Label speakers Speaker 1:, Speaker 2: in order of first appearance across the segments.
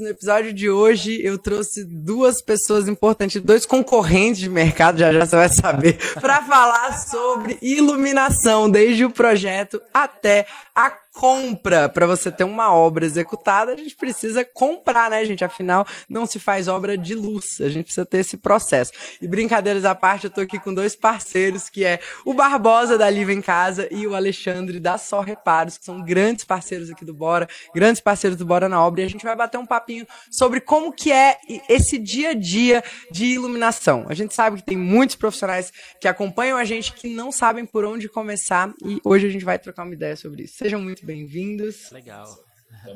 Speaker 1: No episódio de hoje eu trouxe duas pessoas importantes, dois concorrentes de mercado, já já você vai saber, para falar sobre iluminação, desde o projeto até a compra. Para você ter uma obra executada, a gente precisa comprar, né, gente? Afinal, não se faz obra de luz, a gente precisa ter esse processo. E brincadeiras à parte, eu tô aqui com dois parceiros, que é o Barbosa da Liva em Casa e o Alexandre da Só Reparos, que são grandes parceiros aqui do Bora, grandes parceiros do Bora na obra, e a gente vai bater um papinho sobre como que é esse dia a dia de iluminação. A gente sabe que tem muitos profissionais que acompanham a gente que não sabem por onde começar, e hoje a gente vai trocar uma ideia sobre isso. Sejam muito bem-vindos.
Speaker 2: Legal.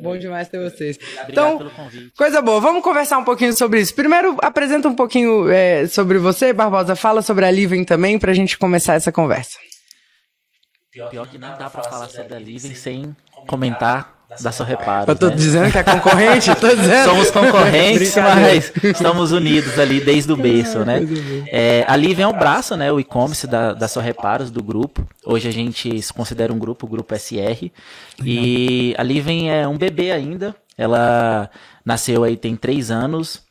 Speaker 1: Bom demais ter vocês.
Speaker 2: Obrigado
Speaker 1: então,
Speaker 2: pelo convite.
Speaker 1: coisa boa. Vamos conversar um pouquinho sobre isso. Primeiro, apresenta um pouquinho é, sobre você, Barbosa. Fala sobre a Living também, pra gente começar essa conversa.
Speaker 2: Pior que não dá pra falar sobre a Living sem comentar da sua reparo.
Speaker 1: Eu tô
Speaker 2: né?
Speaker 1: dizendo que é concorrente? tô dizendo.
Speaker 2: Somos concorrentes, mas estamos unidos ali desde o berço, né? É, a Living é o braço, né? O e-commerce da, da Só Reparos, do grupo. Hoje a gente se considera um grupo, o grupo SR. E a Living é um bebê ainda. Ela nasceu aí tem três anos.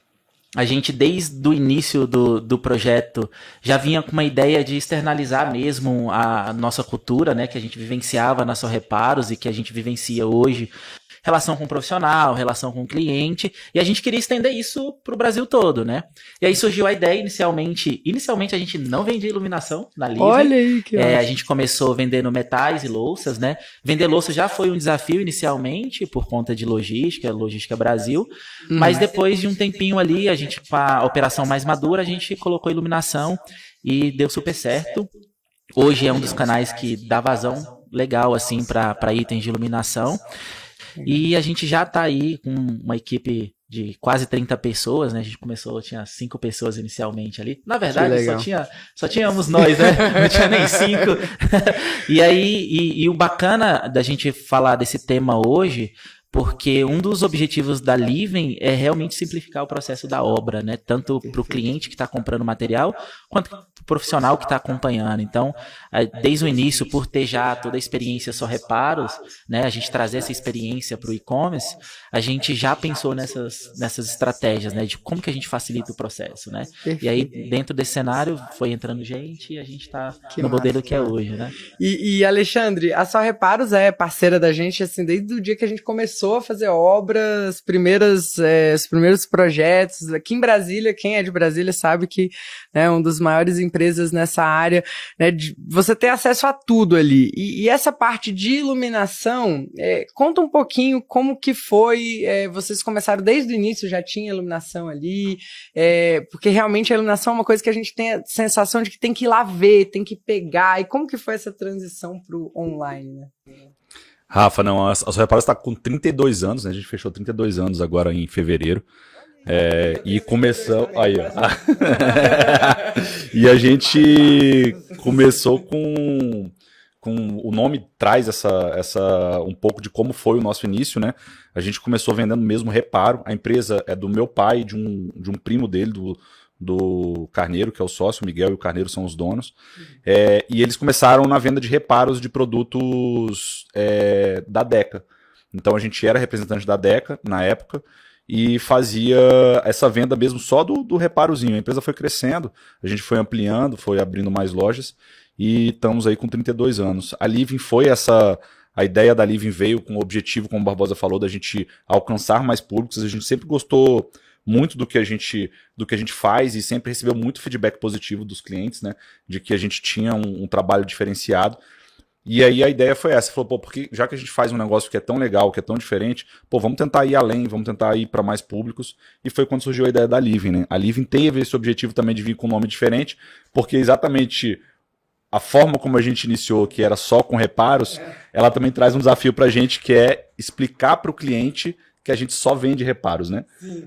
Speaker 2: A gente, desde o início do, do projeto, já vinha com uma ideia de externalizar mesmo a nossa cultura, né? Que a gente vivenciava na Só Reparos e que a gente vivencia hoje. Relação com o profissional, relação com o cliente. E a gente queria estender isso para o Brasil todo, né? E aí surgiu a ideia inicialmente. Inicialmente a gente não vendia iluminação na Livre.
Speaker 1: Olha aí que
Speaker 2: É, a gente começou vendendo metais e louças, né? Vender louça já foi um desafio inicialmente por conta de logística, logística Brasil. Mas depois de um tempinho ali, a gente com a operação mais madura, a gente colocou iluminação e deu super certo. Hoje é um dos canais que dá vazão legal assim para itens de iluminação. E a gente já tá aí com uma equipe de quase 30 pessoas, né? A gente começou, tinha cinco pessoas inicialmente ali. Na verdade, só tinha só tínhamos nós, né? Não tinha nem cinco. e aí, e, e o bacana da gente falar desse tema hoje, porque um dos objetivos da Living é realmente simplificar o processo da obra, né? Tanto para o cliente que está comprando material, quanto para o profissional que está acompanhando. Então, desde o início, por ter já toda a experiência só reparos, né? A gente trazer essa experiência para o e-commerce, a gente já pensou nessas, nessas estratégias, né? De como que a gente facilita o processo, né? E aí, dentro desse cenário, foi entrando gente e a gente está no modelo que é hoje, né?
Speaker 1: E, e, Alexandre, a Só Reparos é parceira da gente, assim, desde o dia que a gente começou a fazer obras, primeiras, é, os primeiros projetos. Aqui em Brasília, quem é de Brasília sabe que é uma das maiores empresas nessa área, né, de você ter acesso a tudo ali. E, e essa parte de iluminação, é, conta um pouquinho como que foi, é, vocês começaram desde o início, já tinha iluminação ali, é, porque realmente a iluminação é uma coisa que a gente tem a sensação de que tem que ir lá ver, tem que pegar. E como que foi essa transição pro online, né?
Speaker 3: Rafa, não, a, a Só Reparos está com 32 anos, né? A gente fechou 32 anos agora em fevereiro. É, e começou. Aí, ó. e a gente começou com. com o nome traz essa, essa um pouco de como foi o nosso início, né? A gente começou vendendo mesmo reparo. A empresa é do meu pai, de um, de um primo dele, do, do Carneiro, que é o sócio, o Miguel e o Carneiro são os donos. É, e eles começaram na venda de reparos de produtos é, da Deca. Então a gente era representante da Deca na época e fazia essa venda mesmo só do, do reparozinho. A empresa foi crescendo, a gente foi ampliando, foi abrindo mais lojas e estamos aí com 32 anos. A Living foi essa. A ideia da Living veio com o objetivo, como o Barbosa falou, da gente alcançar mais públicos. A gente sempre gostou muito do que a gente do que a gente faz e sempre recebeu muito feedback positivo dos clientes, né? De que a gente tinha um, um trabalho diferenciado. E aí a ideia foi essa, falou, pô, porque já que a gente faz um negócio que é tão legal, que é tão diferente, pô, vamos tentar ir além, vamos tentar ir para mais públicos. E foi quando surgiu a ideia da Living, né? A Living teve esse objetivo também de vir com um nome diferente, porque exatamente a forma como a gente iniciou, que era só com reparos, ela também traz um desafio pra gente que é explicar para o cliente que a gente só vende reparos, né?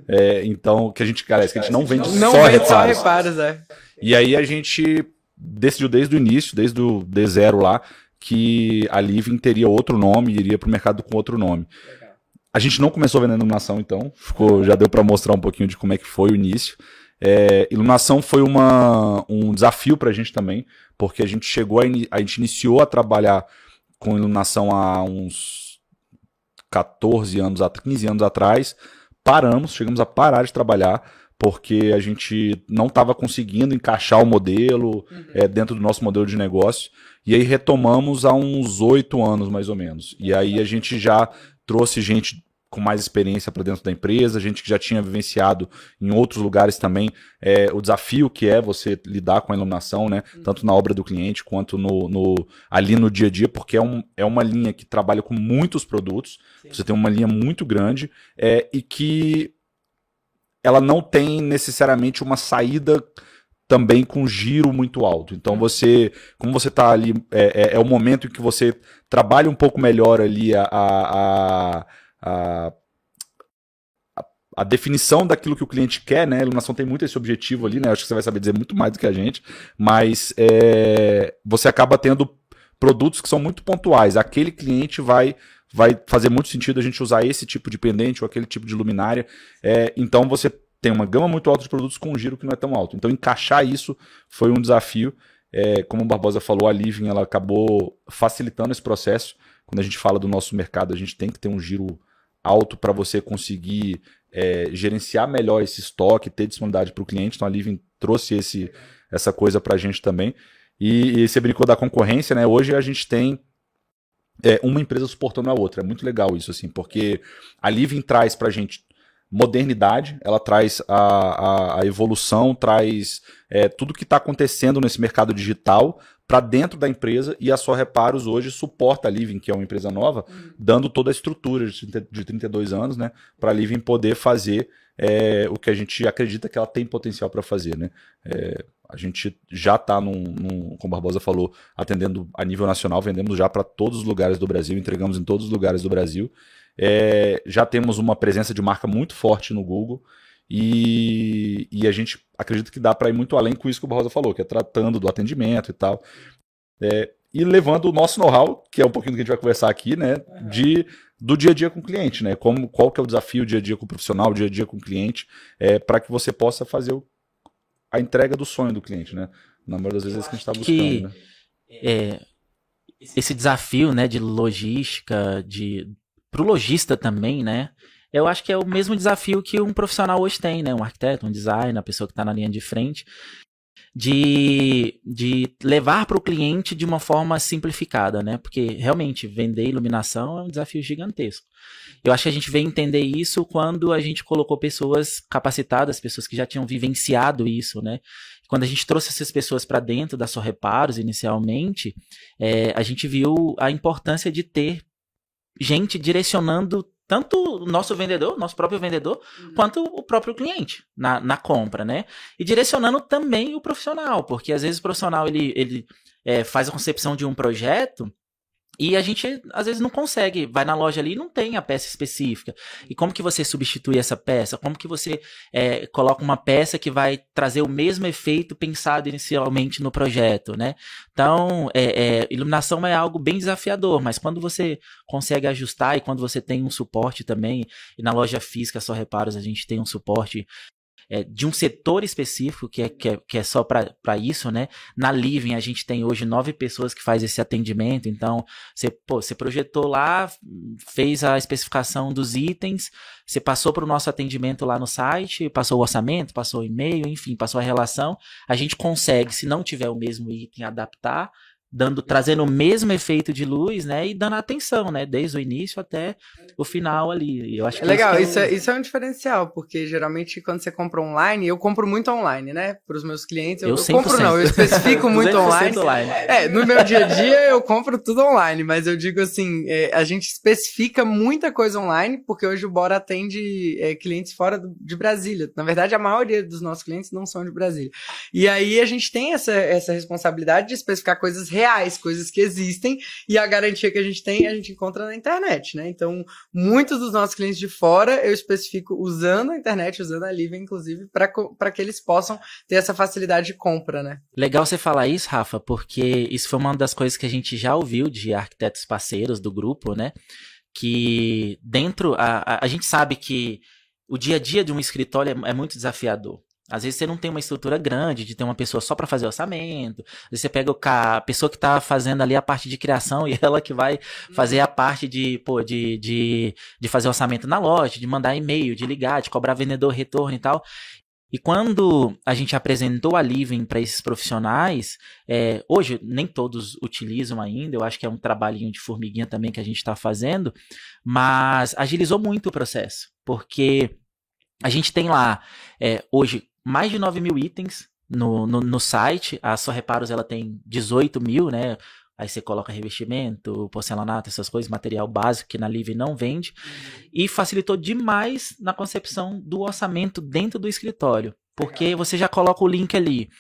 Speaker 3: É, então, que a gente, cara, que a gente não vende
Speaker 1: Não
Speaker 3: só
Speaker 1: vende só
Speaker 3: reparos.
Speaker 1: reparos, é.
Speaker 3: E aí a gente decidiu desde o início, desde o D0 lá, que a Living teria outro nome, iria para o mercado com outro nome. A gente não começou vendendo iluminação, então, ficou, já deu para mostrar um pouquinho de como é que foi o início. É, iluminação foi uma, um desafio para a gente também, porque a gente chegou a, ini- a gente iniciou a trabalhar com iluminação há uns 14 anos, at- 15 anos atrás, paramos, chegamos a parar de trabalhar porque a gente não estava conseguindo encaixar o modelo uhum. é, dentro do nosso modelo de negócio. E aí retomamos há uns oito anos, mais ou menos. E aí a gente já trouxe gente com mais experiência para dentro da empresa, gente que já tinha vivenciado em outros lugares também é, o desafio que é você lidar com a iluminação, né? Uhum. Tanto na obra do cliente quanto no, no, ali no dia a dia, porque é, um, é uma linha que trabalha com muitos produtos. Sim. Você tem uma linha muito grande é, e que ela não tem necessariamente uma saída também com giro muito alto. Então uhum. você, como você está ali, é, é, é, o momento em que você trabalha um pouco melhor ali a, a, a, a, definição daquilo que o cliente quer, né? A iluminação tem muito esse objetivo ali, né? Acho que você vai saber dizer muito mais do que a gente, mas é, você acaba tendo produtos que são muito pontuais. Aquele cliente vai vai fazer muito sentido a gente usar esse tipo de pendente ou aquele tipo de luminária. É, então você tem uma gama muito alta de produtos com um giro que não é tão alto. Então encaixar isso foi um desafio. É, como o Barbosa falou, a Living ela acabou facilitando esse processo. Quando a gente fala do nosso mercado, a gente tem que ter um giro alto para você conseguir é, gerenciar melhor esse estoque, ter disponibilidade para o cliente. Então a Living trouxe esse, essa coisa para a gente também. E, e você brincou da concorrência, né? Hoje a gente tem é, uma empresa suportando a outra. É muito legal isso, assim, porque a Living traz pra gente modernidade, ela traz a, a, a evolução, traz é, tudo que está acontecendo nesse mercado digital para dentro da empresa e a Só Reparos hoje suporta a Living, que é uma empresa nova, uhum. dando toda a estrutura de, 30, de 32 anos, né, para a Living poder fazer é, o que a gente acredita que ela tem potencial para fazer, né. É, a gente já está, num, num, como o Barbosa falou, atendendo a nível nacional, vendemos já para todos os lugares do Brasil, entregamos em todos os lugares do Brasil. É, já temos uma presença de marca muito forte no Google. E, e a gente acredita que dá para ir muito além com isso que o Barbosa falou, que é tratando do atendimento e tal. É, e levando o nosso know-how, que é um pouquinho do que a gente vai conversar aqui, né? De, do dia a dia com o cliente, né? Como, qual que é o desafio dia a dia com o profissional, dia a dia com o cliente, é, para que você possa fazer o a entrega do sonho do cliente, né? Na maioria das vezes é isso que a gente está buscando. Que, né?
Speaker 2: é, esse desafio, né, de logística, de pro lojista também, né? Eu acho que é o mesmo desafio que um profissional hoje tem, né? Um arquiteto, um designer, a pessoa que está na linha de frente de, de levar para o cliente de uma forma simplificada, né? Porque realmente vender iluminação é um desafio gigantesco. Eu acho que a gente veio entender isso quando a gente colocou pessoas capacitadas, pessoas que já tinham vivenciado isso, né? Quando a gente trouxe essas pessoas para dentro da sua reparos inicialmente, é, a gente viu a importância de ter gente direcionando tanto o nosso vendedor, nosso próprio vendedor, uhum. quanto o próprio cliente na, na compra, né? E direcionando também o profissional, porque às vezes o profissional ele, ele é, faz a concepção de um projeto e a gente às vezes não consegue, vai na loja ali e não tem a peça específica. E como que você substitui essa peça? Como que você é, coloca uma peça que vai trazer o mesmo efeito pensado inicialmente no projeto, né? Então, é, é, iluminação é algo bem desafiador, mas quando você consegue ajustar e quando você tem um suporte também, e na loja física só reparos a gente tem um suporte é, de um setor específico que é, que é, que é só para isso, né? Na Living a gente tem hoje nove pessoas que faz esse atendimento, então você, pô, você projetou lá, fez a especificação dos itens, você passou para o nosso atendimento lá no site, passou o orçamento, passou o e-mail, enfim, passou a relação, a gente consegue, se não tiver o mesmo item, adaptar dando trazendo o mesmo efeito de luz, né, e dando atenção, né, desde o início até o final ali. Eu acho
Speaker 1: é legal, isso, é, isso, é, isso é um diferencial, porque geralmente quando você compra online, eu compro muito online, né, para os meus clientes. Eu, eu, eu compro não, eu especifico muito online. online. É, no meu dia a dia eu compro tudo online, mas eu digo assim, é, a gente especifica muita coisa online, porque hoje o Bora atende é, clientes fora do, de Brasília. Na verdade, a maioria dos nossos clientes não são de Brasília. E aí a gente tem essa, essa responsabilidade de especificar coisas reais, coisas que existem, e a garantia que a gente tem, a gente encontra na internet, né? Então, muitos dos nossos clientes de fora, eu especifico usando a internet, usando a Live, inclusive, para que eles possam ter essa facilidade de compra, né?
Speaker 2: Legal você falar isso, Rafa, porque isso foi uma das coisas que a gente já ouviu de arquitetos parceiros do grupo, né? Que dentro, a, a, a gente sabe que o dia a dia de um escritório é, é muito desafiador. Às vezes você não tem uma estrutura grande de ter uma pessoa só para fazer orçamento. Às vezes você pega o a pessoa que está fazendo ali a parte de criação e ela que vai fazer a parte de, pô, de, de, de fazer orçamento na loja, de mandar e-mail, de ligar, de cobrar vendedor retorno e tal. E quando a gente apresentou a Living para esses profissionais, é, hoje nem todos utilizam ainda, eu acho que é um trabalhinho de formiguinha também que a gente está fazendo, mas agilizou muito o processo, porque a gente tem lá é, hoje mais de 9 mil itens no, no, no site, a Só Reparos ela tem 18 mil, né? Aí você coloca revestimento, porcelanato, essas coisas, material básico que na Live não vende. E facilitou demais na concepção do orçamento dentro do escritório. Porque você já coloca o link ali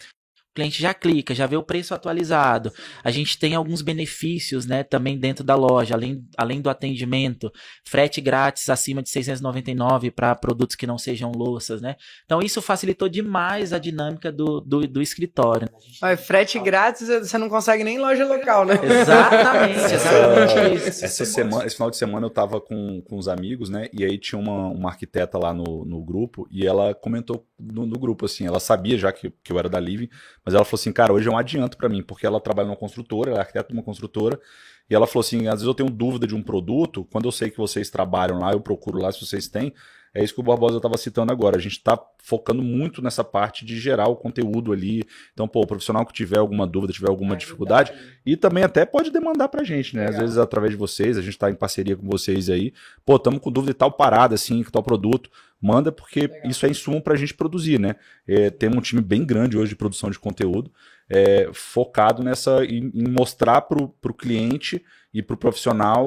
Speaker 2: cliente já clica, já vê o preço atualizado. A gente tem alguns benefícios, né, também dentro da loja, além, além do atendimento, frete grátis acima de 699 para produtos que não sejam louças, né? Então isso facilitou demais a dinâmica do, do, do escritório.
Speaker 1: Né? frete grátis você não consegue nem loja local, né?
Speaker 2: Exatamente, exatamente isso.
Speaker 3: Essa semana, esse final de semana eu tava com, com os amigos, né? E aí tinha uma, uma arquiteta lá no, no grupo e ela comentou no, no grupo, assim, ela sabia já que, que eu era da Living, mas ela falou assim, cara, hoje é um adianto para mim, porque ela trabalha numa construtora, ela é arquiteta de uma construtora, e ela falou assim, às vezes eu tenho dúvida de um produto, quando eu sei que vocês trabalham lá, eu procuro lá se vocês têm, é isso que o Barbosa estava citando agora. A gente está focando muito nessa parte de gerar o conteúdo ali. Então, pô, o profissional que tiver alguma dúvida, tiver alguma é, dificuldade, e também até pode demandar para a gente, né? Legal. Às vezes através de vocês, a gente está em parceria com vocês aí. Pô, estamos com dúvida de tal parada, assim, que tal produto. Manda, porque Legal. isso é insumo para a gente produzir, né? É, temos um time bem grande hoje de produção de conteúdo, é, focado nessa em, em mostrar para o cliente e para o profissional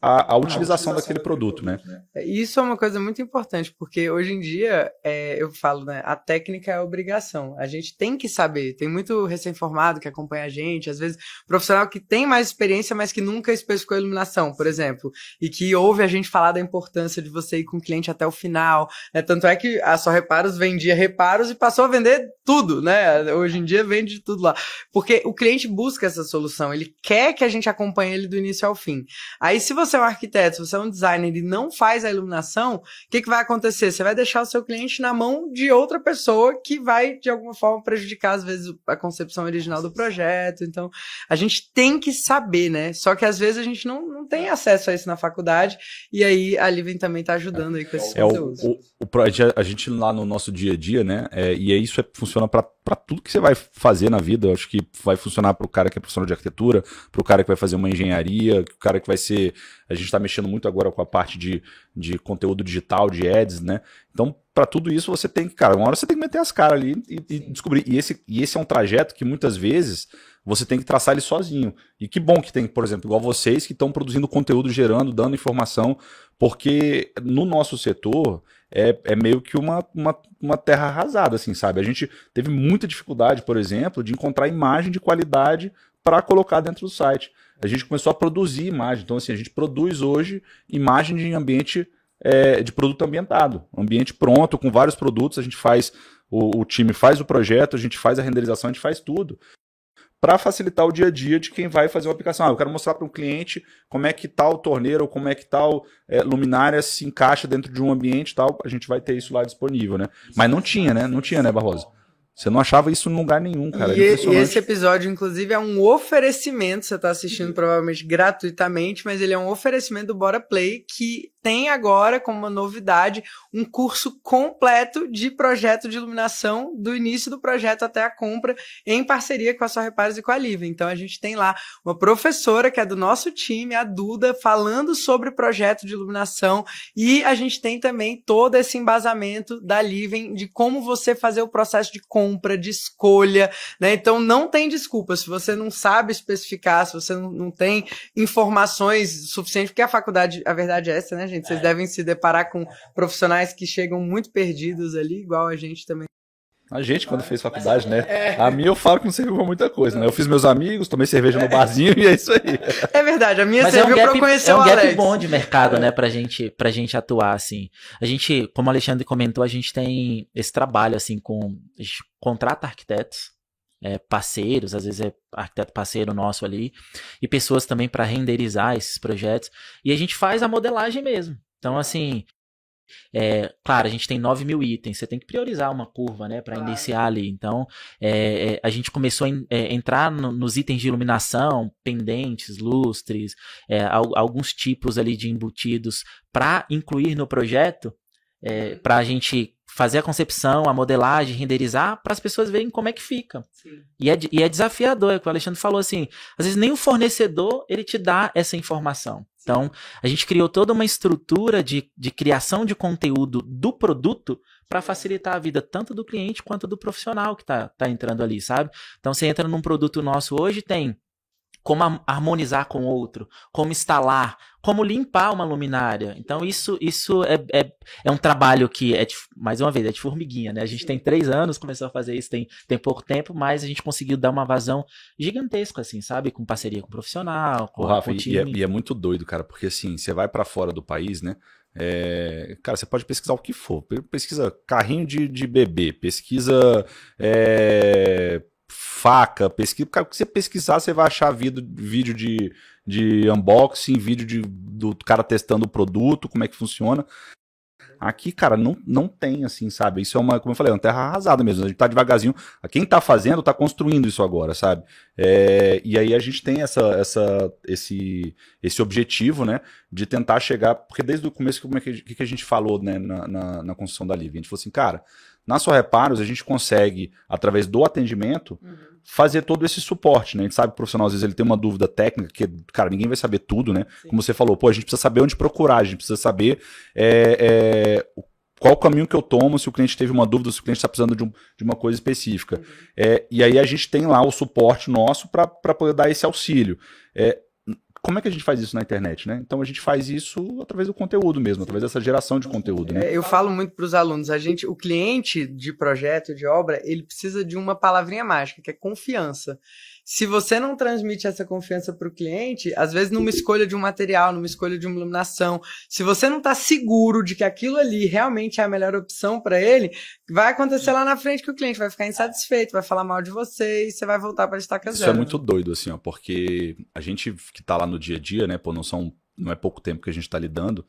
Speaker 3: a, a, utilização daquele produto, né? né?
Speaker 1: É, isso é uma coisa muito importante, porque hoje em dia, é, eu falo, né, a técnica é obrigação. A gente tem que saber. Tem muito recém-formado que acompanha a gente, às vezes profissional que tem mais experiência, mas que nunca especificou iluminação, por exemplo, e que ouve a gente falar da importância de você ir com o cliente até o final. Né? Tanto é que a Só Reparos vendia reparos e passou a vender tudo, né? Hoje em dia vende tudo lá. Porque o cliente busca essa solução, ele quer que a gente acompanhe ele do início ao fim. Aí, se você é um arquiteto, se você é um designer e não faz a iluminação, o que, que vai acontecer? Você vai deixar o seu cliente na mão de outra pessoa que vai, de alguma forma, prejudicar, às vezes, a concepção original do projeto. Então, a gente tem que saber, né? Só que às vezes a gente não, não tem acesso a isso na faculdade, e aí a Living também está ajudando aí com esses
Speaker 3: é conteúdos. O, o, o, a gente lá no nosso dia a dia, né? É, e isso é, funciona para tudo que você vai fazer na vida. Eu acho que vai funcionar para o cara que é profissional de arquitetura, para o cara que vai fazer uma engenharia o cara que vai ser. A gente está mexendo muito agora com a parte de, de conteúdo digital, de ads, né? Então, para tudo isso, você tem que, cara, uma hora você tem que meter as caras ali e, e, descobrir. E esse, e esse é um trajeto que muitas vezes você tem que traçar ele sozinho. E que bom que tem, por exemplo, igual vocês que estão produzindo conteúdo, gerando, dando informação, porque no nosso setor é, é meio que uma, uma, uma terra arrasada, assim, sabe? A gente teve muita dificuldade, por exemplo, de encontrar imagem de qualidade para colocar dentro do site a gente começou a produzir imagem. Então, assim, a gente produz hoje imagem de ambiente é, de produto ambientado. Ambiente pronto, com vários produtos, a gente faz, o, o time faz o projeto, a gente faz a renderização, a gente faz tudo. Para facilitar o dia a dia de quem vai fazer uma aplicação. Ah, eu quero mostrar para um cliente como é que tal torneira ou como é que tal é, luminária se encaixa dentro de um ambiente tal. A gente vai ter isso lá disponível, né? Mas não tinha, né? Não tinha, né, Barrosa? Você não achava isso em lugar nenhum, cara.
Speaker 1: E, e esse episódio, inclusive, é um oferecimento. Você está assistindo provavelmente gratuitamente, mas ele é um oferecimento do Bora Play que tem agora como uma novidade um curso completo de projeto de iluminação do início do projeto até a compra em parceria com a Só Reparos e com a Live. Então a gente tem lá uma professora que é do nosso time, a Duda, falando sobre projeto de iluminação e a gente tem também todo esse embasamento da Live de como você fazer o processo de compra, de escolha, né? Então não tem desculpa se você não sabe especificar, se você não tem informações suficientes, porque a faculdade, a verdade é essa, né, gente? Vocês é. devem se deparar com profissionais que chegam muito perdidos ali, igual a gente também.
Speaker 3: A gente, quando fez faculdade, né? É. A minha eu falo que não serviu pra muita coisa, né? Eu fiz meus amigos, tomei cerveja no barzinho e é isso aí.
Speaker 1: É verdade, a minha Mas serviu é um gap, pra eu conhecer é um o Alex.
Speaker 2: gap bom de mercado, né? Pra gente, pra gente atuar, assim. A gente, como o Alexandre comentou, a gente tem esse trabalho, assim, com... A gente contrata arquitetos, é, parceiros, às vezes é arquiteto parceiro nosso ali, e pessoas também para renderizar esses projetos. E a gente faz a modelagem mesmo. Então, assim, é, claro, a gente tem 9 mil itens, você tem que priorizar uma curva, né, para claro. iniciar ali. Então, é, é, a gente começou a é, entrar no, nos itens de iluminação, pendentes, lustres, é, alguns tipos ali de embutidos para incluir no projeto, é, para a gente fazer a concepção, a modelagem, renderizar, para as pessoas verem como é que fica. E é, e é desafiador, é o que o Alexandre falou assim. Às vezes nem o fornecedor ele te dá essa informação. Então, a gente criou toda uma estrutura de, de criação de conteúdo do produto para facilitar a vida tanto do cliente quanto do profissional que está tá entrando ali, sabe? Então, você entra num produto nosso hoje, tem como harmonizar com outro, como instalar, como limpar uma luminária. Então, isso, isso é, é, é um trabalho que, é de, mais uma vez, é de formiguinha, né? A gente tem três anos, começou a fazer isso tem, tem pouco tempo, mas a gente conseguiu dar uma vazão gigantesca, assim, sabe? Com parceria com o profissional, com,
Speaker 3: o Rafa,
Speaker 2: com time.
Speaker 3: E é, e é muito doido, cara, porque assim, você vai para fora do país, né? É, cara, você pode pesquisar o que for. Pesquisa carrinho de, de bebê, pesquisa é, faca, pesquisa. O que você pesquisar, você vai achar vídeo, vídeo de, de unboxing, vídeo de, do cara testando o produto, como é que funciona. Aqui, cara, não, não tem, assim, sabe? Isso é uma, como eu falei, é uma terra arrasada mesmo. A gente tá devagarzinho. Quem tá fazendo, tá construindo isso agora, sabe? É, e aí a gente tem essa, essa, esse, esse objetivo, né? De tentar chegar. Porque desde o começo, como é que, que a gente falou, né? Na, na, na construção da Live? A gente falou assim, cara, na sua reparos, a gente consegue, através do atendimento, uhum. fazer todo esse suporte, né? A gente sabe que o profissional, às vezes, ele tem uma dúvida técnica, que, cara, ninguém vai saber tudo, né? Sim. Como você falou, pô, a gente precisa saber onde procurar, a gente precisa saber é, é, qual o caminho que eu tomo se o cliente teve uma dúvida, se o cliente está precisando de, um, de, uma coisa específica. Uhum. É, e aí a gente tem lá o suporte nosso para poder dar esse auxílio. É, como é que a gente faz isso na internet, né? Então a gente faz isso através do conteúdo mesmo, através dessa geração de conteúdo. Né?
Speaker 1: É, eu falo muito para os alunos, a gente, o cliente de projeto, de obra, ele precisa de uma palavrinha mágica, que é confiança se você não transmite essa confiança para o cliente, às vezes numa escolha de um material, numa escolha de uma iluminação, se você não está seguro de que aquilo ali realmente é a melhor opção para ele, vai acontecer lá na frente que o cliente vai ficar insatisfeito, vai falar mal de você e você vai voltar para estaca
Speaker 3: zero. Isso é muito doido, assim, ó, porque a gente que está lá no dia a dia, né, pô, não, são, não é pouco tempo que a gente está lidando,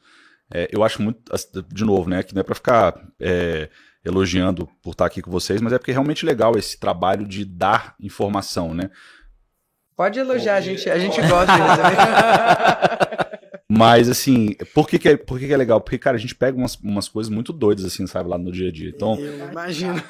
Speaker 3: é, eu acho muito, de novo, né, que não é para ficar... É, elogiando por estar aqui com vocês, mas é porque é realmente legal esse trabalho de dar informação, né?
Speaker 1: Pode elogiar, a gente, a gente gosta.
Speaker 3: Mas, assim, por que, que, é, por que, que é legal? Porque, cara, a gente pega umas, umas coisas muito doidas, assim, sabe, lá no dia a dia. Então,
Speaker 1: Eu imagino.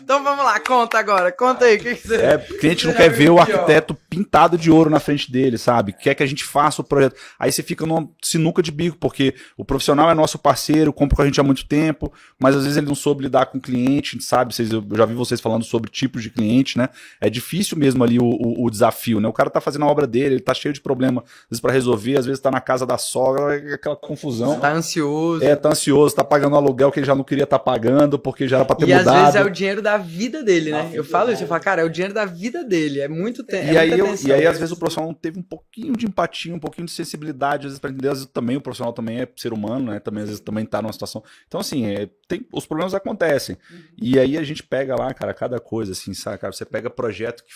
Speaker 1: Então vamos lá, conta agora. Conta aí. O que, que você.
Speaker 3: É, o cliente não quer ver o arquiteto pintado de ouro na frente dele, sabe? Quer que a gente faça o projeto. Aí você fica numa sinuca de bico, porque o profissional é nosso parceiro, compra com a gente há muito tempo, mas às vezes ele não soube lidar com o cliente, sabe? Vocês, eu já vi vocês falando sobre tipos de cliente, né? É difícil mesmo ali o, o, o desafio, né? O cara tá fazendo a obra dele, ele tá cheio de problema, às vezes pra resolver, às vezes tá na casa da sogra, é aquela confusão.
Speaker 1: Tá ansioso.
Speaker 3: É, tá ansioso, tá pagando um aluguel que ele já não queria estar tá pagando, porque já era pra ter
Speaker 1: e
Speaker 3: mudado.
Speaker 1: E às vezes é o dinheiro da vida dele, né? Eu falo isso, eu falo, cara, é o dinheiro da vida dele, é muito tempo.
Speaker 3: E,
Speaker 1: é
Speaker 3: aí, eu, e aí, às vezes, o profissional teve um pouquinho de empatia, um pouquinho de sensibilidade, às vezes, pra entender, às vezes também o profissional também é ser humano, né? Também, às vezes, também tá numa situação. Então, assim, é, tem, os problemas acontecem. Uhum. E aí a gente pega lá, cara, cada coisa, assim, sabe, cara? Você pega projeto que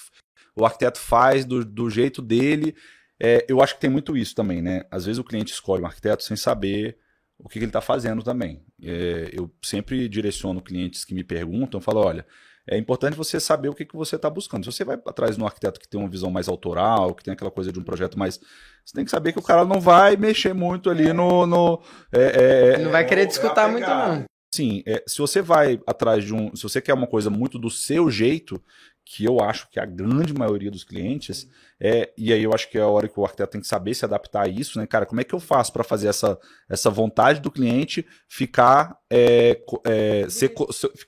Speaker 3: o arquiteto faz do, do jeito dele. É, eu acho que tem muito isso também, né? Às vezes o cliente escolhe um arquiteto sem saber o que, que ele está fazendo também. É, eu sempre direciono clientes que me perguntam, falo, olha, é importante você saber o que, que você está buscando. Se você vai atrás de um arquiteto que tem uma visão mais autoral, que tem aquela coisa de um projeto mais. Você tem que saber que o cara não vai mexer muito ali no. no
Speaker 1: é, é, não vai querer discutir muito, não.
Speaker 3: Sim, é, se você vai atrás de um. Se você quer uma coisa muito do seu jeito, que eu acho que a grande maioria dos clientes é, e aí eu acho que é a hora que o arquiteto tem que saber se adaptar a isso, né, cara? Como é que eu faço para fazer essa, essa vontade do cliente ficar é, é, ser,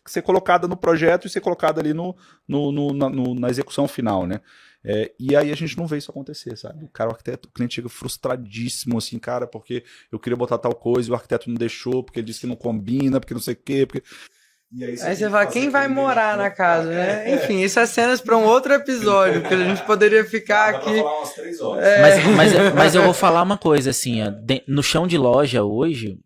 Speaker 3: ser colocada no projeto e ser colocada ali no, no, no, na, no na, execução final, né? É, e aí a gente não vê isso acontecer, sabe? O cara, o arquiteto, o cliente chega frustradíssimo, assim, cara, porque eu queria botar tal coisa e o arquiteto não deixou, porque ele disse que não combina, porque não sei o quê, porque
Speaker 1: aí você, aí você fala, quem vai morar na casa, né? É. Enfim, isso é cenas para um outro episódio, que a gente poderia ficar aqui.
Speaker 2: É. Mas, mas, mas, eu vou falar uma coisa, assim, ó, no chão de loja hoje,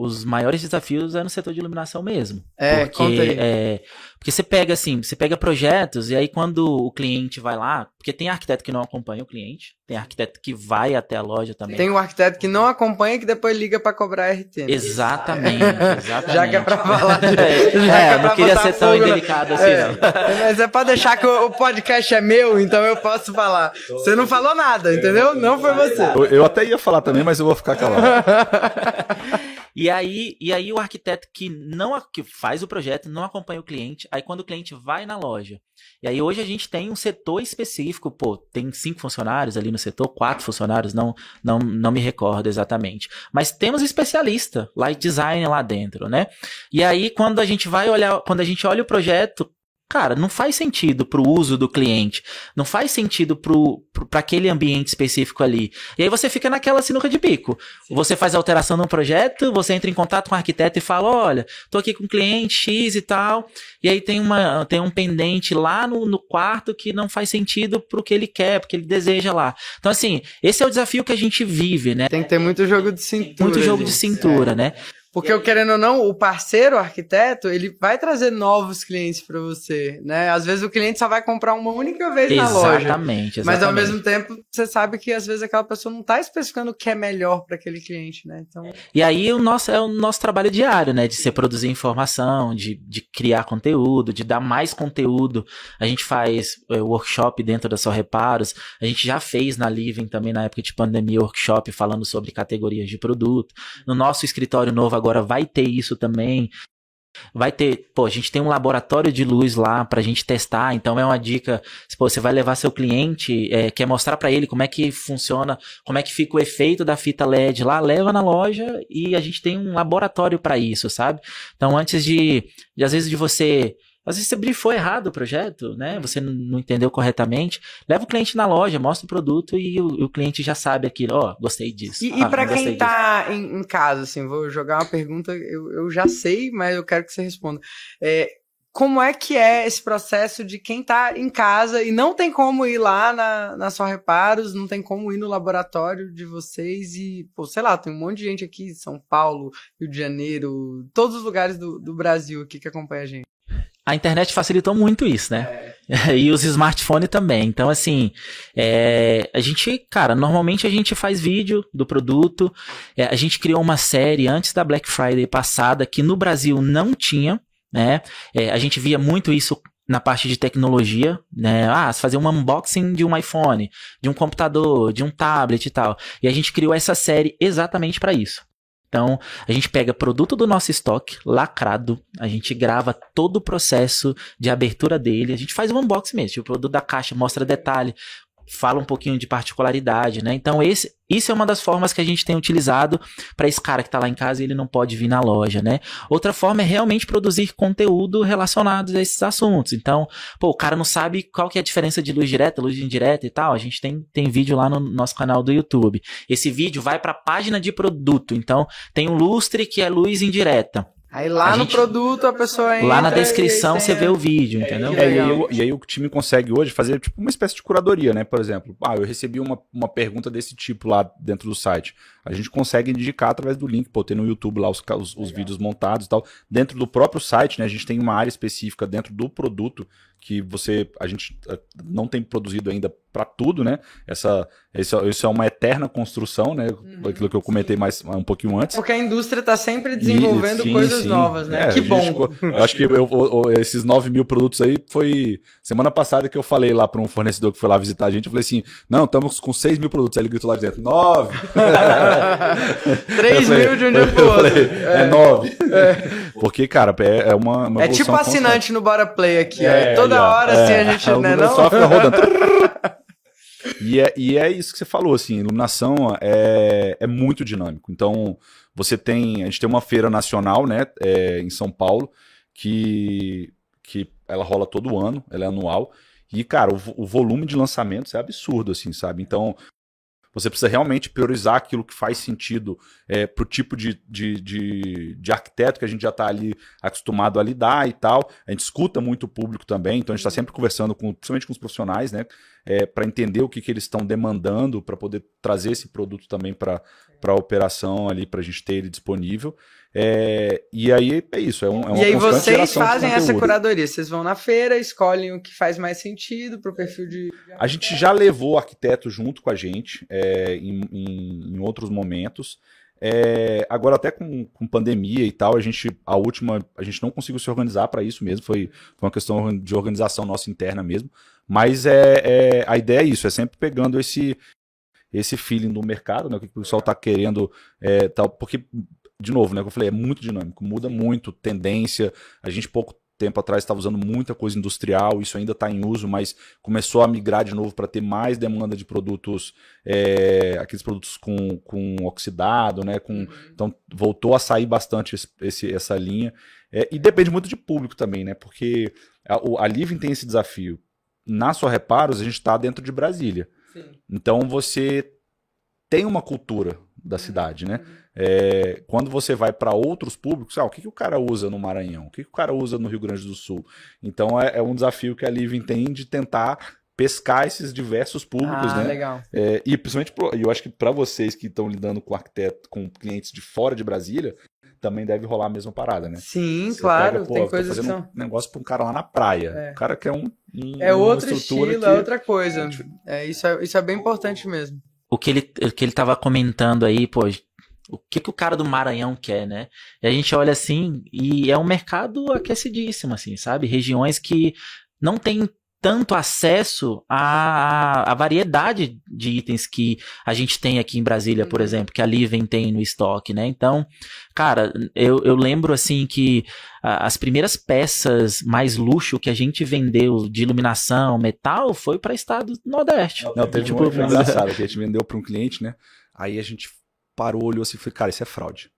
Speaker 2: os maiores desafios é no setor de iluminação mesmo.
Speaker 1: É, conta aí.
Speaker 2: porque, é, porque você pega assim, você pega projetos e aí quando o cliente vai lá, porque tem arquiteto que não acompanha o cliente, tem arquiteto que vai até a loja também.
Speaker 1: Tem um arquiteto que não acompanha que depois liga pra cobrar RT. né?
Speaker 2: Exatamente, exatamente.
Speaker 1: Já que é pra falar de,
Speaker 2: É,
Speaker 1: já que
Speaker 2: é, não queria
Speaker 1: botar
Speaker 2: ser tão
Speaker 1: fogo
Speaker 2: indelicado assim,
Speaker 1: É,
Speaker 2: não.
Speaker 1: Mas é pra deixar que o, o podcast é meu, então eu posso falar. Você não falou nada, entendeu? Não foi você.
Speaker 3: Eu, eu até ia falar também, mas eu vou ficar calado.
Speaker 2: E aí, e aí o arquiteto que não que faz o projeto não acompanha o cliente, aí quando o cliente vai na loja. E aí hoje a gente tem um setor específico, pô, tem cinco funcionários ali no setor, quatro funcionários, não não, não me recordo exatamente. Mas temos especialista, light design lá dentro, né? E aí quando a gente vai olhar, quando a gente olha o projeto, cara, não faz sentido pro uso do cliente, não faz sentido pra aquele ambiente específico ali. E aí você fica naquela sinuca de bico. Você faz alteração no projeto, você entra em contato com o arquiteto e fala: olha, tô aqui com um cliente X e tal, e aí tem, uma, tem um pendente lá no, no quarto que não faz sentido pro que ele quer, porque ele deseja lá. Então, assim, esse é o desafio que a gente vive, né?
Speaker 1: Tem que ter muito jogo de cintura.
Speaker 2: Muito jogo de
Speaker 1: gente.
Speaker 2: cintura, né?
Speaker 1: Porque eu querendo ou não, o parceiro, o arquiteto, ele vai trazer novos clientes pra você, né? Às vezes o cliente só vai comprar uma única vez na loja.
Speaker 2: Exatamente, exatamente.
Speaker 1: Mas ao mesmo tempo, você sabe que às vezes aquela pessoa não tá especificando o que é melhor pra aquele cliente, né? Então,
Speaker 2: E aí o nosso, é o nosso trabalho diário, né? De se produzir informação, de, de criar conteúdo, de dar mais conteúdo. A gente faz é, workshop dentro da Só Reparos. A gente já fez na Living também na época de pandemia workshop falando sobre categorias de produto. No nosso escritório novo agora vai ter isso também. Vai ter, pô, a gente tem um laboratório de luz lá pra gente testar, então é uma dica, se pô, você vai levar seu cliente, é, quer mostrar pra ele como é que funciona, como é que fica o efeito da fita LED lá, leva na loja e a gente tem um laboratório pra isso, sabe? Então antes de, de às vezes de você às vezes você brifou errado o projeto, né? Você não entendeu corretamente. Leva o cliente na loja, mostra o produto e o, o cliente já sabe aquilo. Ó, gostei disso.
Speaker 1: E,
Speaker 2: Ah,
Speaker 1: e para quem tá em, em casa, assim, vou jogar uma pergunta, eu, eu já sei, mas eu quero que você responda. É, como é que é esse processo de quem tá em casa e não tem como ir lá na, na sua reparos, não tem como ir no laboratório de vocês e, pô, sei lá, tem um monte de gente aqui, São Paulo, Rio de Janeiro, todos os lugares do, do Brasil aqui que acompanha a gente.
Speaker 2: A internet facilitou muito isso, né? e os smartphones também. Então, assim, é, a gente, cara, normalmente a gente faz vídeo do produto. É, a gente criou uma série antes da Black Friday passada que no Brasil não tinha, né? É, a gente via muito isso na parte de tecnologia, né? Ah, fazer um unboxing de um iPhone, de um computador, de um tablet e tal. E a gente criou essa série exatamente para isso. Então, a gente pega produto do nosso estoque, lacrado, a gente grava todo o processo de abertura dele, a gente faz um unboxing mesmo, tipo, o produto da caixa mostra detalhe, fala um pouquinho de particularidade, né? Então, esse, isso é uma das formas que a gente tem utilizado para esse cara que tá lá em casa e ele não pode vir na loja, né? Outra forma é realmente produzir conteúdo relacionado a esses assuntos. Então, pô, o cara não sabe qual que é a diferença de luz direta, luz indireta e tal. A gente tem, tem vídeo lá no nosso canal do YouTube. Esse vídeo vai para a página de produto. Então, tem um lustre que é luz indireta.
Speaker 1: Aí lá
Speaker 2: A
Speaker 1: no
Speaker 2: gente-
Speaker 1: produto a pessoa entra
Speaker 2: Lá na descrição você vê o vídeo, entendeu?
Speaker 3: E aí, e aí o time consegue hoje fazer tipo uma espécie de curadoria, né? Por exemplo, ah, eu recebi uma, uma pergunta desse tipo lá dentro do site. A gente consegue indicar através do link, pô, tem no YouTube lá os, os, os vídeos montados e tal. Dentro do próprio site, né? A gente tem uma área específica dentro do produto que você, a gente eh, não tem produzido ainda para tudo, né? Essa, isso, isso é uma eterna construção, né?
Speaker 1: Uhum.
Speaker 3: Aquilo que eu comentei mais um pouquinho antes.
Speaker 1: Porque a indústria tá sempre desenvolvendo
Speaker 3: Sim,
Speaker 1: coisas
Speaker 3: sim.
Speaker 1: novas, né?
Speaker 3: É,
Speaker 1: que bom.
Speaker 3: ficou- eu acho que eu- eu- esses 9 mil produtos aí foi semana passada que eu falei lá para um fornecedor que foi lá visitar a gente. Eu falei assim: não, estamos com 6 mil produtos. Aí ele gritou lá dentro: 9.
Speaker 1: 3 mil de um dia pro outro.
Speaker 3: falei, é 9. Porque, cara, é, é uma, uma
Speaker 1: É tipo assinante no Bora Play aqui, ó.
Speaker 3: É,
Speaker 1: Toda hora,
Speaker 3: É,
Speaker 1: assim, a gente,
Speaker 3: o
Speaker 1: né,
Speaker 3: número
Speaker 1: não?
Speaker 3: só fica rodando. E é, e é isso que você falou, assim, iluminação é, é muito dinâmico. Então, você tem, a gente tem uma feira nacional, né, é, em São Paulo, que, que ela rola todo ano, ela é anual, e, cara, o, o volume de lançamentos é absurdo, assim, sabe? Então, Você precisa realmente priorizar aquilo que faz sentido é, para o tipo de, de, de, de, arquiteto que a gente já está ali acostumado a lidar e tal. A gente escuta muito o público também, então a gente está sempre conversando, com, principalmente com os profissionais, né? É, para entender o que, que eles estão demandando, para poder trazer esse produto também para a operação ali, para a gente ter ele disponível. É, e aí é isso. É, um, é uma
Speaker 1: e aí vocês fazem essa curadoria. Vocês vão na feira, escolhem o que faz mais sentido para o perfil de.
Speaker 3: A gente já levou arquiteto junto com a gente é, em, em, em, outros momentos. É, agora até com, com, pandemia e tal, a gente a última a gente não conseguiu se organizar para isso mesmo. Foi, foi, uma questão de organização nossa interna mesmo. Mas é, é, a ideia é isso. É sempre pegando esse esse feeling do mercado, né? O que o pessoal está querendo, é, tal, porque de novo, né? Que eu falei, é muito dinâmico, muda muito, tendência. A gente pouco tempo atrás estava usando muita coisa industrial, isso ainda está em uso, mas começou a migrar de novo para ter mais demanda de produtos, é, aqueles produtos com, com oxidado, né? Com, uhum. Então voltou a sair bastante esse, esse essa linha. É, e depende muito de público também, né? Porque a, a Living tem esse desafio. Na sua reparos, a gente está dentro de Brasília. Sim. Então você tem uma cultura da cidade, né? É, quando você vai para outros públicos, ah, o que, que o cara usa no Maranhão? O que, que o cara usa no Rio Grande do Sul? Então é, é um desafio que a Living tem de tentar pescar esses diversos públicos, ah, né?
Speaker 1: Legal.
Speaker 3: É, e principalmente, pro, eu acho que para vocês que estão lidando com arquiteto, com clientes de fora de Brasília, também deve rolar a mesma parada, né?
Speaker 1: Sim, Você claro. Pega, pô, tem coisas que são...
Speaker 3: um negócio para um cara lá na praia. É. O cara quer um, um
Speaker 1: é outro estilo, é que... é outra coisa. É, isso, é, isso é bem importante mesmo.
Speaker 2: O que ele, o que ele tava comentando aí, pô, o que, que o cara do Maranhão quer, né? E a gente olha assim e é um mercado aquecidíssimo, assim, sabe? Regiões que não tem tanto acesso à, à, variedade de itens que a gente tem aqui em Brasília, por uhum. exemplo, que a Liven tem no estoque, né? Então, cara, eu, eu lembro assim que as primeiras peças mais luxo que a gente vendeu de iluminação, metal, foi para estado do Nordeste.
Speaker 3: Não, teve tipo, uma engraçada que a gente vendeu para um cliente, né? Aí a gente parou, olhou assim e falei, cara, isso é fraude.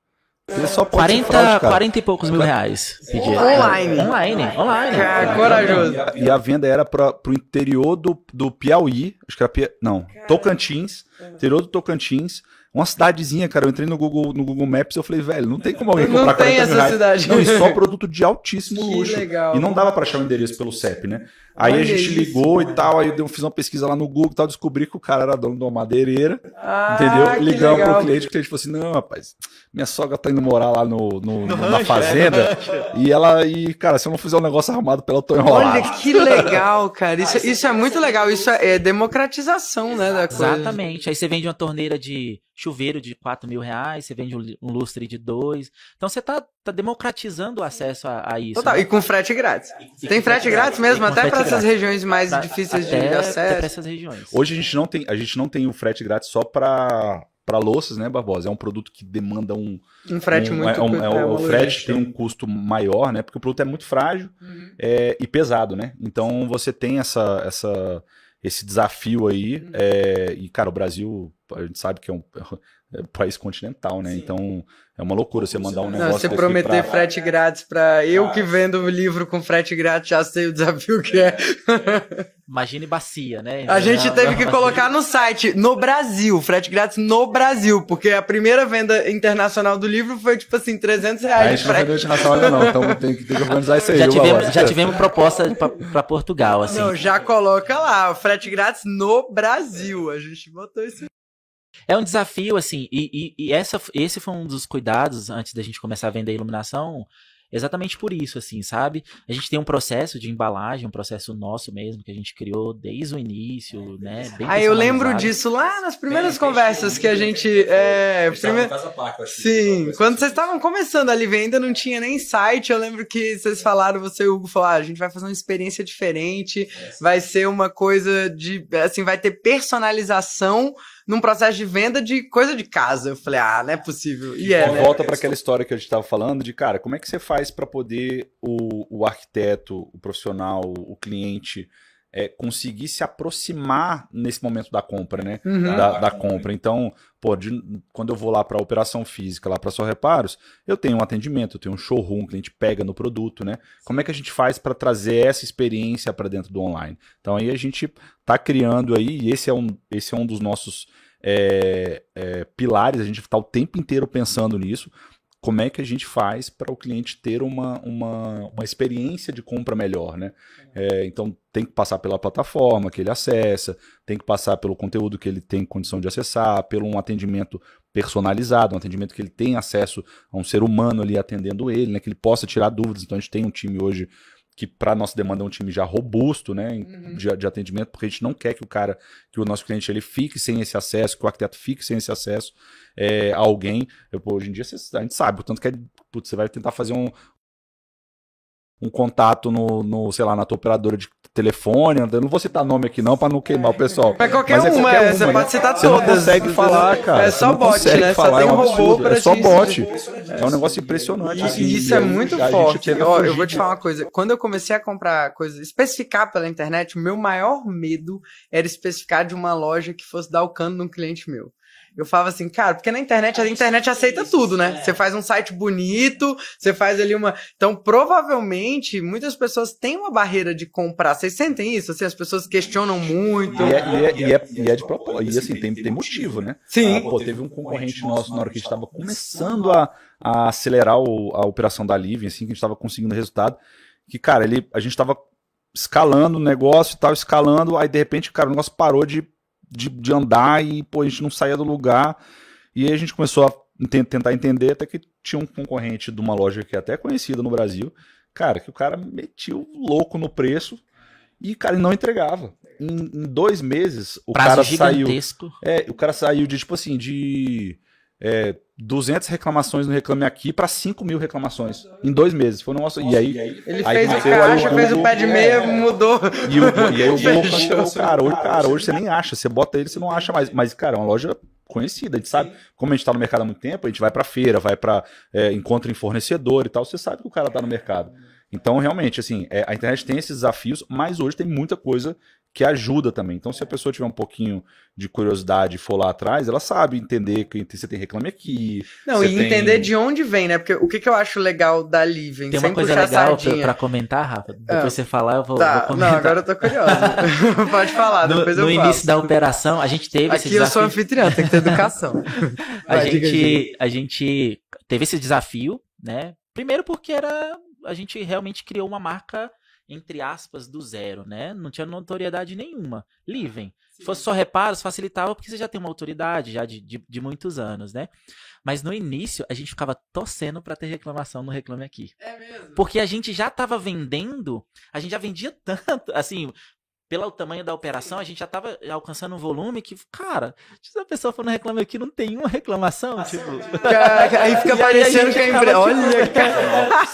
Speaker 2: Ele só 40, fraude, 40 e poucos mil reais.
Speaker 1: Pedir. Online.
Speaker 2: Online, online.
Speaker 1: Cara, corajoso.
Speaker 3: E a venda era para o interior do, do Piauí, acho que era, Pia, não, Tocantins, interior do Tocantins, uma cidadezinha, cara. Eu entrei no Google, no Google Maps e eu falei, velho, não tem como alguém comprar
Speaker 1: não tem essa reais. cidade.
Speaker 3: Não, e só produto de altíssimo que luxo. Legal. E não dava para achar o endereço pelo CEP, né? Aí Olha a gente isso, ligou cara. e tal, aí eu fiz uma pesquisa lá no Google e tal, descobri que o cara era dono de uma madeireira. Ah, entendeu? Ligamos pro cliente, o cliente falou assim: não, rapaz, minha sogra tá indo morar lá no, no, no na fazenda. e ela, e, cara, se eu não fizer um negócio arrumado pra ela, eu tô enrolado.
Speaker 1: Olha que legal, cara. Isso, isso é muito legal. Isso é democratização, né? Da
Speaker 2: coisa. Exatamente. Aí você vende uma torneira de chuveiro de 4 mil reais, você vende um lustre de 2. Então você tá, tá democratizando o acesso a, a isso.
Speaker 1: Total, né? e com frete grátis. E Tem frete grátis, grátis mesmo, até para essas regiões mais pra, difíceis
Speaker 2: até,
Speaker 1: de acesso. Até
Speaker 2: essas regiões.
Speaker 3: Hoje a gente não tem, a gente não tem o frete grátis só para para louças, né, Barbosa? É um produto que demanda um.
Speaker 1: Um frete
Speaker 3: um,
Speaker 1: muito
Speaker 3: é, um, é, é O frete tem um custo maior, né? Porque o produto é muito frágil uhum. é, e pesado, né? Então você tem essa, essa, esse desafio aí. Uhum. É, e, cara, o Brasil, a gente sabe que é um, é país continental, né? Sim. Então é uma loucura você mandar um negócio.
Speaker 1: Não, você prometer pra... frete grátis para eu ah. que vendo o livro com frete grátis já sei o desafio que é.
Speaker 2: Imagine bacia, né?
Speaker 1: A gente teve que colocar no site no Brasil, frete grátis no Brasil, porque a primeira venda internacional do livro foi tipo assim 300 reais.
Speaker 3: A gente não vendeu internacional ainda não, então tem que, tem que organizar isso aí.
Speaker 2: Já tivemos, já tivemos proposta para Portugal, assim. Não,
Speaker 1: já coloca lá, frete grátis no Brasil. A gente botou isso
Speaker 2: é um desafio, assim, e, e, e, essa, esse foi um dos cuidados antes da gente começar a vender iluminação, exatamente por isso, assim, sabe? A gente tem um processo de embalagem, um processo nosso mesmo, que a gente criou desde o início, né?
Speaker 1: Bem ah, eu lembro disso lá nas primeiras conversas que a gente. É, prime... Sim, quando vocês estavam começando ali, ainda não tinha nem site, eu lembro que vocês falaram, você e o Hugo falaram, ah, a gente vai fazer uma experiência diferente, vai ser uma coisa de. Assim, vai ter personalização num processo de venda de coisa de casa. Eu falei, ah, não é possível. E é,
Speaker 3: né? Volta para aquela história que a gente estava falando de, cara, como é que você faz para poder o, o arquiteto, o profissional, o cliente é, conseguir se aproximar nesse momento da compra, né? Uhum. Da, da, compra. Então, pô, de, quando eu vou lá para a operação física, lá para só reparos, eu tenho um atendimento, eu tenho um showroom, o cliente pega no produto, né? Como é que a gente faz para trazer essa experiência para dentro do online? Então aí a gente está criando aí, e esse é um, esse é um dos nossos é, é, pilares, a gente está o tempo inteiro pensando nisso. Como é que a gente faz para o cliente ter uma, uma, uma experiência de compra melhor, né? É, então tem que passar pela plataforma que ele acessa, tem que passar pelo conteúdo que ele tem condição de acessar, pelo um atendimento personalizado, um atendimento que ele tem acesso a um ser humano ali atendendo ele, né? Que ele possa tirar dúvidas. Então a gente tem um time hoje que para nossa demanda é um time já robusto, né, uhum. de, de, atendimento, porque a gente não quer que o cara, que o nosso cliente ele fique sem esse acesso, que o arquiteto fique sem esse acesso é, a alguém. Eu, hoje em dia a gente sabe, portanto que é, putz, você vai tentar fazer um, um contato no, no, sei lá, na tua operadora de telefone. Eu não vou citar nome aqui não para não queimar o pessoal.
Speaker 1: Mas qualquer Mas é uma, qualquer você uma, pode citar
Speaker 3: você
Speaker 1: todas.
Speaker 3: Você não consegue falar, cara.
Speaker 1: É só bot, né?
Speaker 3: Falar,
Speaker 1: só tem
Speaker 3: um
Speaker 1: robô
Speaker 3: É só bot. É um negócio impressionante.
Speaker 1: Assim, e isso é muito forte. Ó, eu vou te falar uma coisa. Quando eu comecei a comprar coisas, especificar pela internet, o meu maior medo era especificar de uma loja que fosse dar o cano num cliente meu. Eu falava assim, cara, porque na internet, a internet aceita tudo, né? É. Você faz um site bonito, você faz ali uma. Então, provavelmente, muitas pessoas têm uma barreira de comprar. Vocês sentem isso? Assim, as pessoas questionam muito.
Speaker 3: E é, e é, e é, e é de propósito. E assim, tem, tem motivo, né?
Speaker 1: Sim.
Speaker 3: Ah, pô, teve um concorrente nosso na hora que a gente estava começando a, a acelerar o, a operação da Living, assim, que a gente estava conseguindo resultado. Que, cara, ele, a gente estava escalando o negócio e tal, escalando, aí de repente, cara, o negócio parou de de, de andar e pô, a gente não saía do lugar. E aí a gente começou a tentar entender até que tinha um concorrente de uma loja que é até conhecida no Brasil, cara, que o cara metia o louco no preço e, cara, não entregava. Em, em dois meses, o Prazo cara
Speaker 2: gigantesco.
Speaker 3: saiu. É, o cara saiu de, tipo assim, de é, 200 reclamações no Reclame Aqui para 5 mil reclamações em dois meses. Foi um negócio. E aí.
Speaker 1: Ele aí, fez a caixa, fez o pé de meia, é, mudou.
Speaker 3: E, o, e aí o Google cara. Hoje, cara, hoje você nem acha. Você bota ele, você não acha mais. Mas, cara, é uma loja conhecida. A gente sabe, como a gente está no mercado há muito tempo, a gente vai para feira, vai para é, encontro em fornecedor e tal. Você sabe que o cara está no mercado. Então, realmente, assim, é, a internet tem esses desafios, mas hoje tem muita coisa que ajuda também. Então, se a pessoa tiver um pouquinho de curiosidade e for lá atrás, ela sabe entender que você tem reclame aqui.
Speaker 1: Não, e tem... entender de onde vem, né? Porque o que, que eu acho legal da Living?
Speaker 2: Tem uma coisa legal pra, pra, comentar, Rafa. Depois ah. você falar, eu vou,
Speaker 1: tá.
Speaker 2: vou comentar.
Speaker 1: Não, agora eu tô curioso. Pode falar,
Speaker 2: no,
Speaker 1: depois
Speaker 2: eu
Speaker 1: No
Speaker 2: início da operação, a gente teve
Speaker 1: Aqui
Speaker 2: esse desafio.
Speaker 1: eu sou anfitrião, tem que ter educação.
Speaker 2: a, Vai, gente, a gente teve esse desafio, né? Primeiro porque era a gente realmente criou uma marca entre aspas, do zero, né? Não tinha notoriedade nenhuma. Livem. Se fosse só reparos, facilitava porque você já tem uma autoridade já de, de, de muitos anos, né? Mas no início, a gente ficava torcendo para ter reclamação no Reclame Aqui.
Speaker 1: É mesmo?
Speaker 2: Porque a gente já estava vendendo, a gente já vendia tanto, assim, pelo tamanho da operação, a gente já estava alcançando um volume que, cara, se a pessoa for no reclame aqui, não tem uma reclamação, ah, tipo...
Speaker 1: Cara, aí fica parecendo que é empre... Tipo, Olha, cara.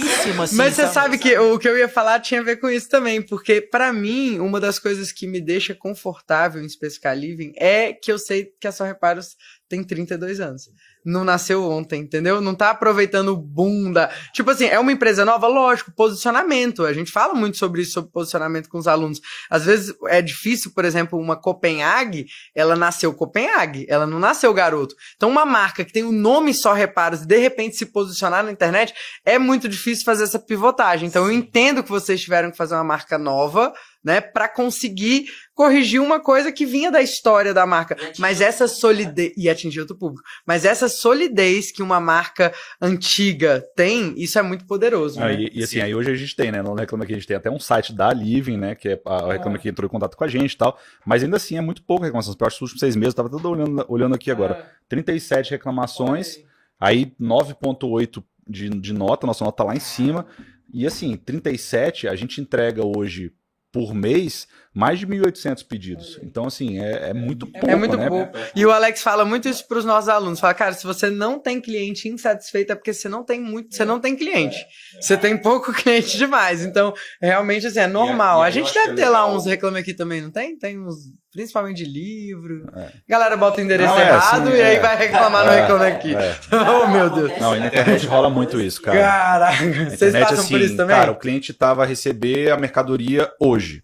Speaker 2: Seríssimo, assim.
Speaker 1: Mas você sabe que o que eu ia falar tinha a ver com isso também, porque para mim, uma das coisas que me deixa confortável em especificar living é que eu sei que a Só Reparos tem 32 anos não nasceu ontem, entendeu? Não tá aproveitando o boom da... Tipo assim, é uma empresa nova? Lógico, posicionamento. A gente fala muito sobre isso, sobre posicionamento com os alunos. Às vezes é difícil, por exemplo, uma Copenhague, ela nasceu Copenhague, ela não nasceu garoto. Então uma marca que tem o um nome só reparos e de repente se posicionar na internet, é muito difícil fazer essa pivotagem. Então eu entendo que vocês tiveram que fazer uma marca nova, né, para conseguir corrigir uma coisa que vinha da história da marca. Mas essa solidez e atingir outro público. Mas essa solidez que uma marca antiga tem, isso é muito poderoso.
Speaker 3: Ah,
Speaker 1: né?
Speaker 3: e, e, assim, aí hoje a gente tem, né? Não reclama que a gente tem até um site da Living, né? Que é a reclama que entrou em contato com a gente e tal. Mas ainda assim é muito pouco acho que os últimos seis meses, eu tava todo olhando, olhando aqui agora. 37 reclamações, aí 9,8 de, de nota, nossa nota tá lá em cima. E assim, 37 a gente entrega hoje por mês mais de 1.800 pedidos. Então, assim, é, é muito pouco.
Speaker 1: É muito
Speaker 3: né?
Speaker 1: pouco. E o Alex fala muito isso para os nossos alunos. Fala, cara, se você não tem cliente insatisfeito é porque você não tem muito, você não tem cliente. Você tem pouco cliente demais. Então, realmente, assim, é normal. A gente deve ter lá uns reclame aqui também, não tem? Tem uns principalmente de livro. É. Galera bota o endereço não, é errado assim, e aí é. vai reclamar no é, Reclame Aqui. É. oh, meu Deus.
Speaker 3: Não, na internet rola muito isso, cara.
Speaker 1: Caraca, vocês passam assim, por isso também?
Speaker 3: Cara, o cliente tava a receber a mercadoria hoje.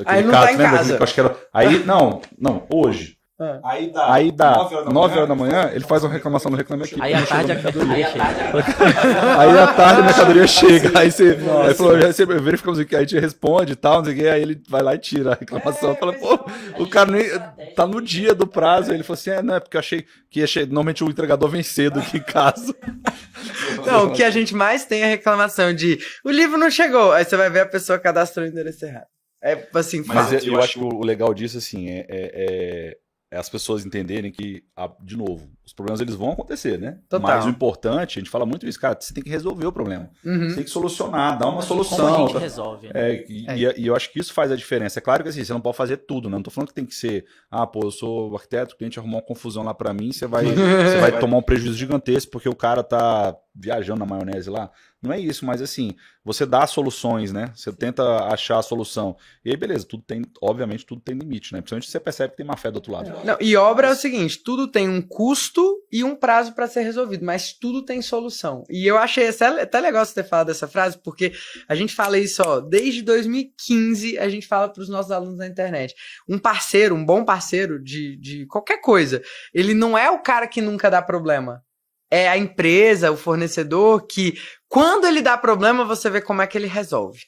Speaker 1: Aquele aí não caso, tá em
Speaker 3: lembra? Casa. Acho que era... Aí, não, não, hoje. Ah. Aí dá, aí dá 9 horas, 9 horas da manhã, ele faz uma reclamação no Reclame Aqui.
Speaker 2: Aí à tarde a mercadoria chega.
Speaker 3: aí à tarde a mercadoria chega. Aí você, aí falou, já você verificamos aqui, aí a gente responde e tal, não sei o que, aí ele vai lá e tira a reclamação. É, fala, pô, o cara nem, tá no dia do prazo. Aí ele falou assim: é, não, é porque eu achei que ia che... normalmente o entregador vem cedo aqui em casa.
Speaker 1: Não, o que a gente mais tem é reclamação de o livro não chegou. Aí você vai ver a pessoa cadastrou o endereço errado. É assim,
Speaker 3: Mas fácil. eu, eu acho que o legal disso, assim, é, é, é é as pessoas entenderem que, de novo, os problemas eles vão acontecer, né? Total. Mas o importante, a gente fala muito isso, cara, você tem que resolver o problema. Uhum. Você tem que solucionar, dar uma solução. Como a gente
Speaker 2: resolve. Né?
Speaker 3: É, e, é. E, e, eu acho que isso faz a diferença. É claro que assim, você não pode fazer tudo, né? Não tô falando que tem que ser, ah, pô, eu sou arquiteto, o cliente arrumou uma confusão lá para mim, você vai, você vai tomar um prejuízo gigantesco porque o cara tá viajando na maionese lá. Não é isso, mas assim, você dá soluções, né? Você tenta achar a solução. E aí, beleza, tudo tem, obviamente, tudo tem limite, né? Principalmente você percebe que tem má fé do outro lado.
Speaker 1: Não, e obra é o seguinte: tudo tem um custo e um prazo para ser resolvido, mas tudo tem solução. E eu achei até legal você ter falado dessa frase, porque a gente fala isso, ó, desde 2015 a gente fala para os nossos alunos na internet. Um parceiro, um bom parceiro de, de qualquer coisa, ele não é o cara que nunca dá problema é a empresa, o fornecedor, que quando ele dá problema, você vê como é que ele resolve.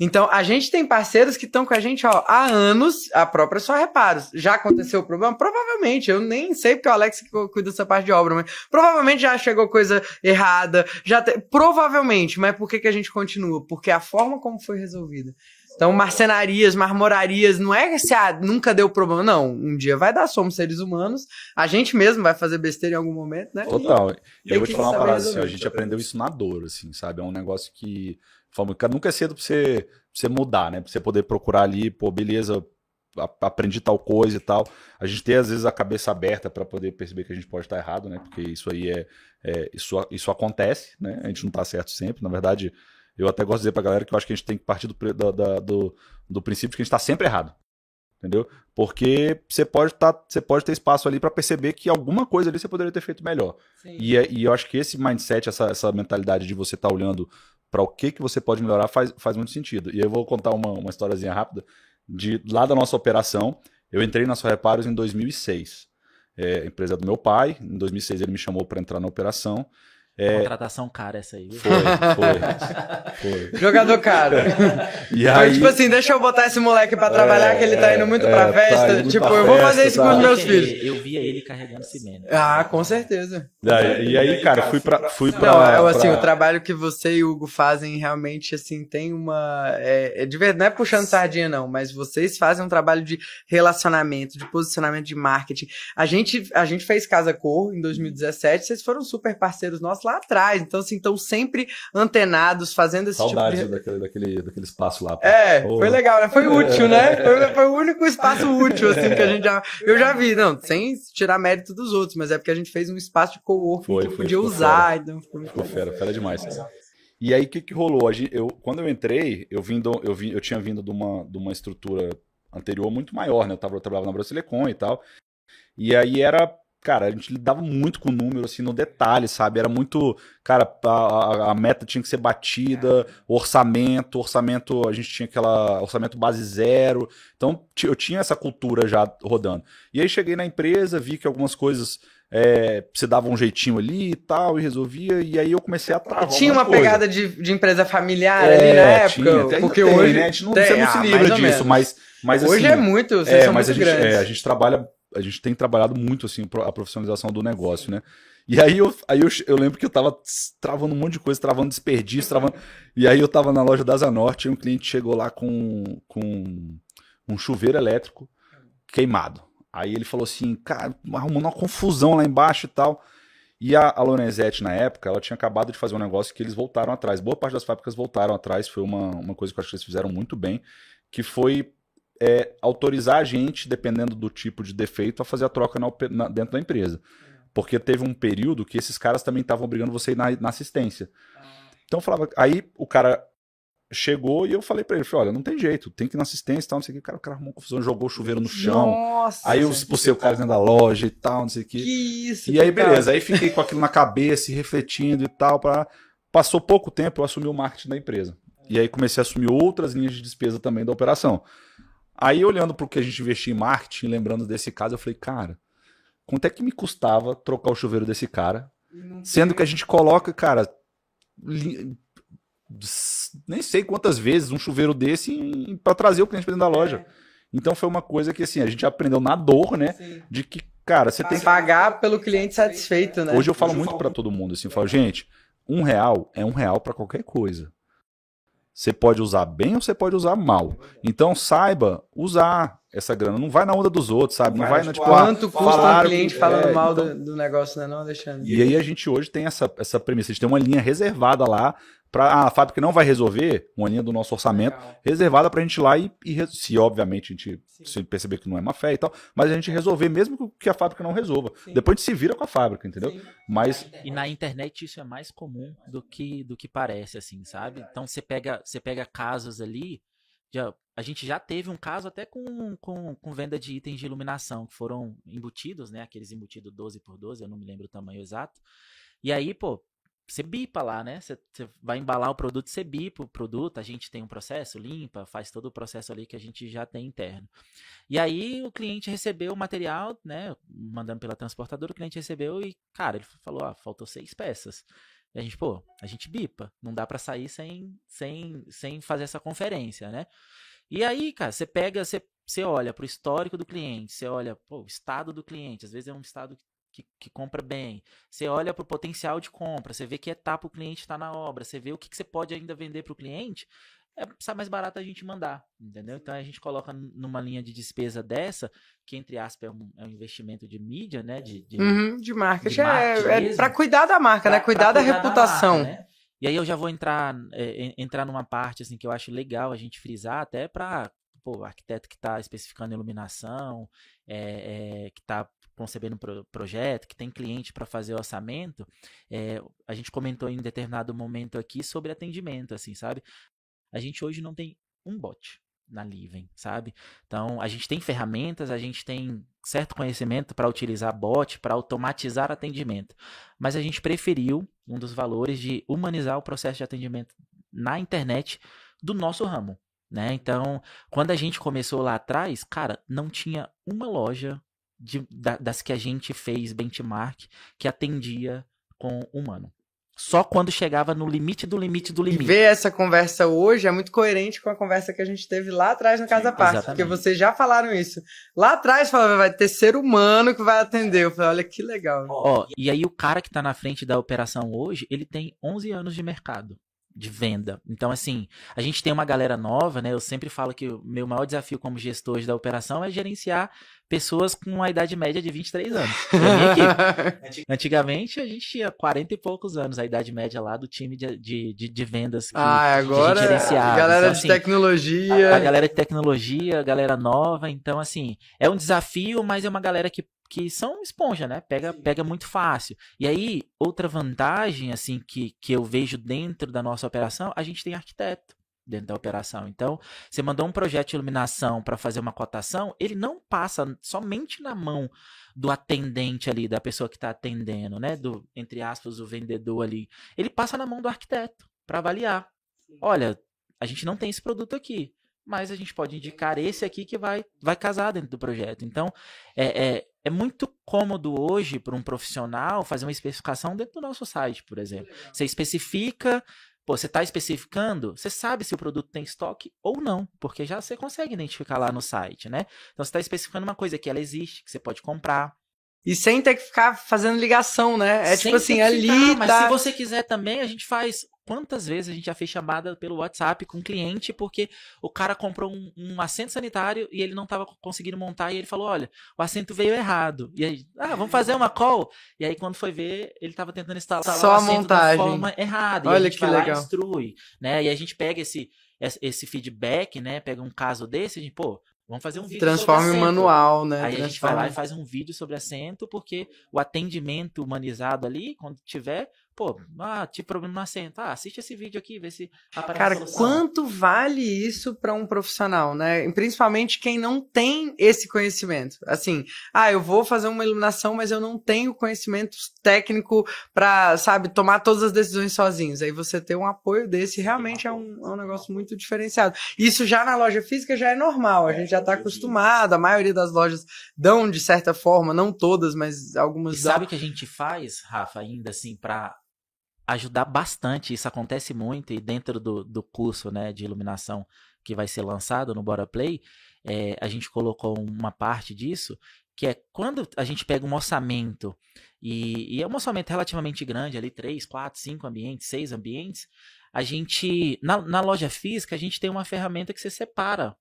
Speaker 1: Então, a gente tem parceiros que estão com a gente ó, há anos, a própria só reparos. Já aconteceu o problema? Provavelmente. Eu nem sei porque o Alex cuida dessa parte de obra, mas provavelmente já chegou coisa errada. já te... Provavelmente, mas por que, que a gente continua? Porque a forma como foi resolvida. Então, marcenarias, marmorarias, não é se ah, nunca deu problema, não. Um dia vai dar, somos seres humanos. A gente mesmo vai fazer besteira em algum momento, né?
Speaker 3: Total. E eu vou te falar uma parada, assim, a gente aprendeu isso na dor, assim, sabe? É um negócio que. Nunca é cedo pra você, pra você mudar, né? Pra você poder procurar ali, pô, beleza, aprendi tal coisa e tal. A gente tem, às vezes, a cabeça aberta para poder perceber que a gente pode estar errado, né? Porque isso aí é. é isso, isso acontece, né? A gente não tá certo sempre. Na verdade, eu até gosto de dizer pra galera que eu acho que a gente tem que partir do, do, do, do princípio que a gente tá sempre errado. Entendeu? Porque você pode, tá, você pode ter espaço ali para perceber que alguma coisa ali você poderia ter feito melhor. E, é, e eu acho que esse mindset, essa, essa mentalidade de você estar tá olhando para o que, que você pode melhorar faz, faz muito sentido. E eu vou contar uma, uma historiazinha rápida. De lá da nossa operação, eu entrei na sua Reparos em 2006. É, empresa do meu pai. Em 2006 ele me chamou para entrar na operação.
Speaker 2: É... Contratação cara essa aí.
Speaker 3: Foi, foi,
Speaker 1: foi. Jogador caro. e aí... Foi tipo assim, deixa eu botar esse moleque pra trabalhar, é, que ele tá indo muito é, pra tá festa. Tá tipo, eu vou fazer isso tá. com os meus filhos.
Speaker 2: Eu via ele carregando cimento.
Speaker 1: Ah, com certeza.
Speaker 3: E, e aí, cara, fui pra. Fui pra
Speaker 1: não, é assim, pra... o trabalho que você e o Hugo fazem realmente, assim, tem uma. É, é de verdade, não é puxando sardinha, não, mas vocês fazem um trabalho de relacionamento, de posicionamento de marketing. A gente, a gente fez Casa Cor em 2017, vocês foram super parceiros nossos lá atrás. Então, assim, estão sempre antenados, fazendo esse
Speaker 3: Saudade
Speaker 1: tipo
Speaker 3: de... daquele, daquele, daquele espaço lá.
Speaker 1: É, oh. foi legal, né? Foi útil, né? Foi, foi, o único espaço útil, assim, que a gente já... Eu já vi, não, sem tirar mérito dos outros, mas é porque a gente fez um espaço de co-working que foi, podia usar. Fera. Então
Speaker 3: ficou, ficou fera, fera demais. E aí, o que, que rolou? Eu, quando eu entrei, eu, vim do, eu, vim, eu tinha vindo de uma, de uma estrutura anterior muito maior, né? Eu, tava, eu trabalhava na Brasilecom e tal. E aí era cara, a gente lidava muito com o número, assim, no detalhe, sabe? Era muito, cara, a, a, meta tinha que ser batida, orçamento, orçamento, a gente tinha aquela orçamento base zero. Então, eu tinha essa cultura já rodando. E aí cheguei na empresa, vi que algumas coisas é, se dava um jeitinho ali e tal, e resolvia, e aí eu comecei a travar.
Speaker 1: Tinha uma coisa. pegada de, de empresa familiar é, ali na época, tinha, porque tem, hoje.
Speaker 3: Né? A gente não, tem, você não se ah, livra disso, mas, mas.
Speaker 1: Hoje
Speaker 3: assim,
Speaker 1: é muito, vocês é, são
Speaker 3: mas
Speaker 1: muito
Speaker 3: a gente,
Speaker 1: grandes.
Speaker 3: É, a gente trabalha a gente tem trabalhado muito assim a profissionalização do negócio, né? E aí eu, aí eu, eu lembro que eu tava travando um monte de coisa, travando desperdício, travando. E aí eu tava na loja da Zanorte e um cliente chegou lá com, com um chuveiro elétrico queimado. Aí ele falou assim, cara, arrumou uma confusão lá embaixo e tal. E a, a Lorenzetti, na época, ela tinha acabado de fazer um negócio que eles voltaram atrás. Boa parte das fábricas voltaram atrás, foi uma, uma coisa que eu acho que eles fizeram muito bem, que foi é, autorizar a gente, dependendo do tipo de defeito, a fazer a troca na, na, dentro da empresa. Porque teve um período que esses caras também estavam obrigando você na, na assistência. Então eu falava, aí o cara chegou e eu falei para ele, falei, olha, não tem jeito, tem que ir na assistência e tal, não sei o que. O cara, o cara arrumou confusão, jogou o chuveiro no chão.
Speaker 1: Nossa,
Speaker 3: aí eu expulsei o cara dentro da loja e tal, não sei o que.
Speaker 1: Que isso,
Speaker 3: E aí, beleza, aí fiquei com aquilo na cabeça, refletindo e tal. Pra... Passou pouco tempo, eu assumi o marketing da empresa. E aí comecei a assumir outras linhas de despesa também da operação. Aí, olhando para o que a gente investia em marketing, lembrando desse caso, eu falei, cara, quanto é que me custava trocar o chuveiro desse cara? Sendo que a gente coloca, cara, li- nem sei quantas vezes um chuveiro desse para trazer o cliente pra dentro da loja. Então foi uma coisa que assim, a gente aprendeu na dor, né? De que, cara, você tem que.
Speaker 1: Pagar pelo cliente satisfeito, né?
Speaker 3: Hoje eu falo muito para todo mundo assim, eu falo, gente, um real é um real para qualquer coisa. Você pode usar bem ou você pode usar mal. Então saiba usar essa grana. Não vai na onda dos outros, sabe? Não vai na tipo, ah,
Speaker 1: Quanto custa um
Speaker 3: falaram
Speaker 1: cliente falando
Speaker 3: é,
Speaker 1: mal
Speaker 3: então-
Speaker 1: do, do negócio, né, não, Alexandre?
Speaker 3: E aí a gente hoje tem essa, essa premissa, a gente tem uma linha reservada lá para a fábrica não vai resolver, uma linha do nosso orçamento reservada para a gente ir lá e, e se obviamente a gente se perceber que não é má fé e tal, mas a gente resolver mesmo que a fábrica não resolva. Depois a gente se vira com a fábrica, entendeu? Mas
Speaker 2: E na internet isso é mais comum do que do que parece, assim, sabe? Então você pega, você pega casos ali. Já, a gente já teve um caso até com, com, com venda de itens de iluminação que foram embutidos, né? Aqueles embutidos 12 por 12, eu não me lembro o tamanho exato. E aí, pô, você bipa lá, né? Você, você vai embalar o produto, você bipa o produto, a gente tem um processo, limpa, faz todo o processo ali que a gente já tem interno. E aí o cliente recebeu o material, né? Mandando pela transportadora, o cliente recebeu e, cara, ele falou, ah, faltou seis peças. E a gente, pô, a gente bipa, não dá pra sair sem, sem, sem fazer essa conferência, né? E aí, cara, você pega, você, você olha pro histórico do cliente, você olha, pô, o estado do cliente, às vezes é um estado que, que compra bem, você olha pro potencial de compra, você vê que etapa o cliente está na obra, você vê o que, que você pode ainda vender pro cliente, é, sai mais barato a gente mandar, entendeu? Então a gente coloca numa linha de despesa dessa, que entre aspas é um, é um investimento de mídia, né? De, de,
Speaker 1: Uhum, de marketing.
Speaker 2: de marketing
Speaker 1: é, é pra cuidar da marca, né?
Speaker 2: pra-
Speaker 1: Cuidar
Speaker 2: pra
Speaker 1: da reputação.
Speaker 2: marca, né? E aí eu já vou entrar, é, en- entrar numa parte assim que eu acho legal a gente frisar, até para o arquiteto que está especificando iluminação, é, é, que está concebendo pro, projeto, que tem cliente para fazer o orçamento, é, a gente comentou em determinado momento aqui sobre atendimento, assim, sabe? A gente hoje não tem um bot na Livem, sabe? Então, a gente tem ferramentas, a gente tem certo conhecimento para utilizar bot, para automatizar atendimento. Mas a gente preferiu um dos valores de humanizar o processo de atendimento na internet do nosso ramo, né? Então, quando a gente começou lá atrás, cara, não tinha uma loja de- da- das que a gente fez benchmark que atendia com humano. Só quando chegava no limite do limite do
Speaker 1: E
Speaker 2: limite.
Speaker 1: ver essa conversa hoje é muito coerente com a conversa que a gente teve lá atrás no Casa
Speaker 2: exatamente.
Speaker 1: porque vocês já falaram isso. Lá atrás falava, vai ter ser humano que vai atender. Eu falei, olha que legal.
Speaker 2: Ó, e aí o cara que tá na frente da operação hoje, ele tem 11 anos de mercado de venda. Então, assim, a gente tem uma galera nova, né? Eu sempre falo que o meu maior desafio como gestor hoje da operação é gerenciar pessoas com uma idade média de 23 anos. É a. Antigamente a gente tinha 40 e poucos anos, a idade média lá do time de, de, de, de vendas que,
Speaker 1: ah,
Speaker 2: que
Speaker 1: agora
Speaker 2: a
Speaker 1: galera
Speaker 2: Então,
Speaker 1: de
Speaker 2: assim,
Speaker 1: tecnologia.
Speaker 2: a, a galera de tecnologia, a galera nova. Então, assim, é um desafio, mas é uma galera que, que são esponja, né? Pega, pega muito fácil. E aí, outra vantagem, assim, que, que eu vejo dentro da nossa operação, a gente tem arquiteto dentro da operação. Então, você mandou um projeto de iluminação para fazer uma cotação, ele não passa somente na mão do atendente ali, da pessoa que está atendendo, né? Do, entre aspas, o vendedor ali. Ele passa na mão do arquiteto para avaliar. Olha, a gente não tem esse produto aqui, mas a gente pode indicar esse aqui que vai, vai casar dentro do projeto. Então, é, é, é muito cômodo hoje para um profissional fazer uma especificação dentro do nosso site, por exemplo. Você especifica, pô, você está especificando, você sabe se o produto tem estoque ou não, porque já você consegue identificar lá no site, né? Então, você está especificando uma coisa que ela existe, que você pode comprar.
Speaker 1: E sem ter que ficar fazendo ligação, né? É
Speaker 2: Sem
Speaker 1: tipo assim, ali
Speaker 2: ficar, Mas
Speaker 1: tá...
Speaker 2: se você quiser também, a gente faz. Quantas vezes a gente já fez chamada pelo WhatsApp com o cliente porque o cara comprou um, um assento sanitário e ele não estava conseguindo montar e ele falou: Olha, o assento veio errado. E aí, ah, vamos fazer uma call. E aí, quando foi ver, ele estava tentando instalar
Speaker 1: Só
Speaker 2: o
Speaker 1: a
Speaker 2: assento
Speaker 1: montagem.
Speaker 2: da forma errada. e
Speaker 1: Olha
Speaker 2: a gente
Speaker 1: que
Speaker 2: vai lá
Speaker 1: legal.
Speaker 2: e instrui, né? E a gente pega esse, esse esse feedback, né? Pega um caso desse, a gente, pô, vamos fazer um vídeo.
Speaker 1: em
Speaker 2: assento.
Speaker 1: manual, né?
Speaker 2: Aí a gente vai lá e faz um vídeo sobre assento, porque o atendimento humanizado ali, quando tiver, pô, ah, tive problema no assento. Ah, assiste esse vídeo aqui, vê se aparece
Speaker 1: Cara, quanto vale isso para um profissional, né? Principalmente quem não tem esse conhecimento. Assim, ah, eu vou fazer uma iluminação, mas eu não tenho conhecimento técnico para, sabe, tomar todas as decisões sozinhos. Aí você ter um apoio desse realmente é um, é um negócio muito diferenciado. Isso já na loja física já é normal, a gente já tá acostumado, a maioria das lojas dão de certa forma, não todas, mas algumas
Speaker 2: E
Speaker 1: dão.
Speaker 2: sabe o que a gente faz, Rafa, ainda assim, para ajudar bastante? Isso acontece muito e dentro do, do curso né, de iluminação que vai ser lançado no Bora Play, é, a gente colocou uma parte disso, que é quando a gente pega um orçamento, e, e é um orçamento relativamente grande, ali, três, quatro, cinco ambientes, seis ambientes, a gente, na, na loja física, a gente tem uma ferramenta que você separa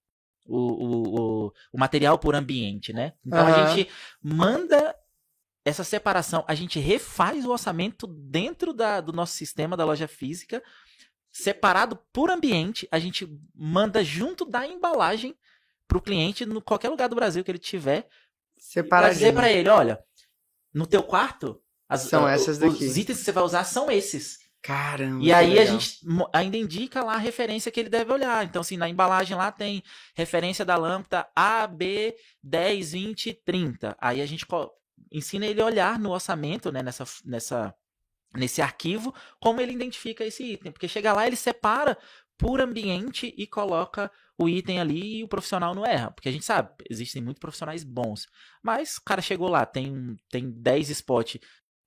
Speaker 2: o, o, o, o material por ambiente, né? Então a
Speaker 1: Aham.
Speaker 2: gente manda essa separação, a gente refaz o orçamento dentro da, do nosso sistema da loja física, separado por ambiente, a gente manda junto da embalagem para o cliente, no qualquer lugar do Brasil que ele tiver, para dizer para ele, olha, no teu quarto, as-
Speaker 1: São
Speaker 2: a-
Speaker 1: essas
Speaker 2: os
Speaker 1: daqui.
Speaker 2: itens que você vai usar são esses.
Speaker 1: Caramba.
Speaker 2: E aí a gente ainda indica lá a referência que ele deve olhar. Então, assim, na embalagem lá tem referência da lâmpada A, B, 10, 20, 30. Aí a gente ensina ele a olhar no orçamento, né, nessa, nessa, nesse arquivo, como ele identifica esse item. Porque chega lá, ele separa por ambiente e coloca o item ali e o profissional não erra. Porque a gente sabe, existem muitos profissionais bons. Mas o cara chegou lá, tem, tem 10 spots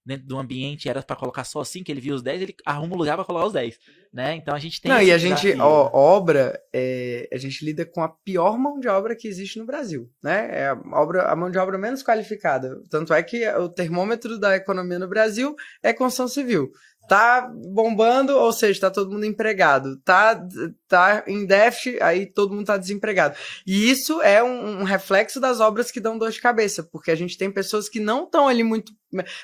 Speaker 2: dentro do ambiente, era para colocar só 5, ele viu os 10, ele arruma um lugar para colocar os 10. Né? Então a gente tem
Speaker 1: Não, e a gente,
Speaker 2: desafio.
Speaker 1: ó, obra, é, a gente lida com a pior mão de obra que existe no Brasil, né? É a, obra, a mão de obra menos qualificada. Tanto é que o termômetro da economia no Brasil é construção civil. Tá bombando, ou seja, tá todo mundo empregado. Tá, tá em déficit, aí todo mundo tá desempregado. E isso é um, um reflexo das obras que dão dor de cabeça, porque a gente tem pessoas que não estão ali muito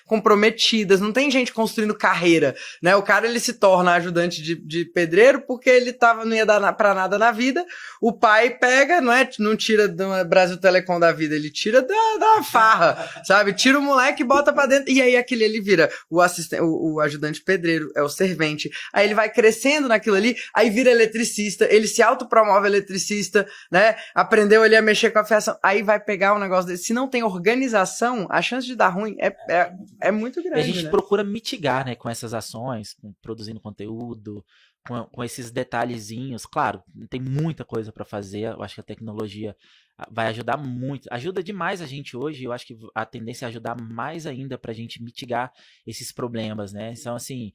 Speaker 1: comprometidas, não tem gente construindo carreira, né? O cara ele se torna ajudante de, de pedreiro porque ele tava, não ia dar na, pra nada na vida. O pai pega, não é? Não tira do Brasil Telecom da vida, ele tira da, da farra, sabe? Tira o moleque e bota pra dentro. E aí aquele ele vira o assistente, o, o ajudante pedreiro, é o servente. Aí ele vai crescendo naquilo ali, aí vira eletricista, ele se autopromove eletricista, né? Aprendeu ali a mexer com a fiação. Aí vai pegar um negócio desse. Se não tem organização, a chance de dar ruim é, é, é muito
Speaker 2: E
Speaker 1: grande.
Speaker 2: a gente
Speaker 1: né?
Speaker 2: procura mitigar, né, com essas ações, com- produzindo conteúdo, com, com esses detalhezinhos. Claro, tem muita coisa para fazer. Eu acho que a tecnologia ah, vai ajudar muito. Ajuda demais a gente hoje. Eu acho que a tendência é ajudar mais ainda para a gente mitigar esses problemas, né? Então, assim,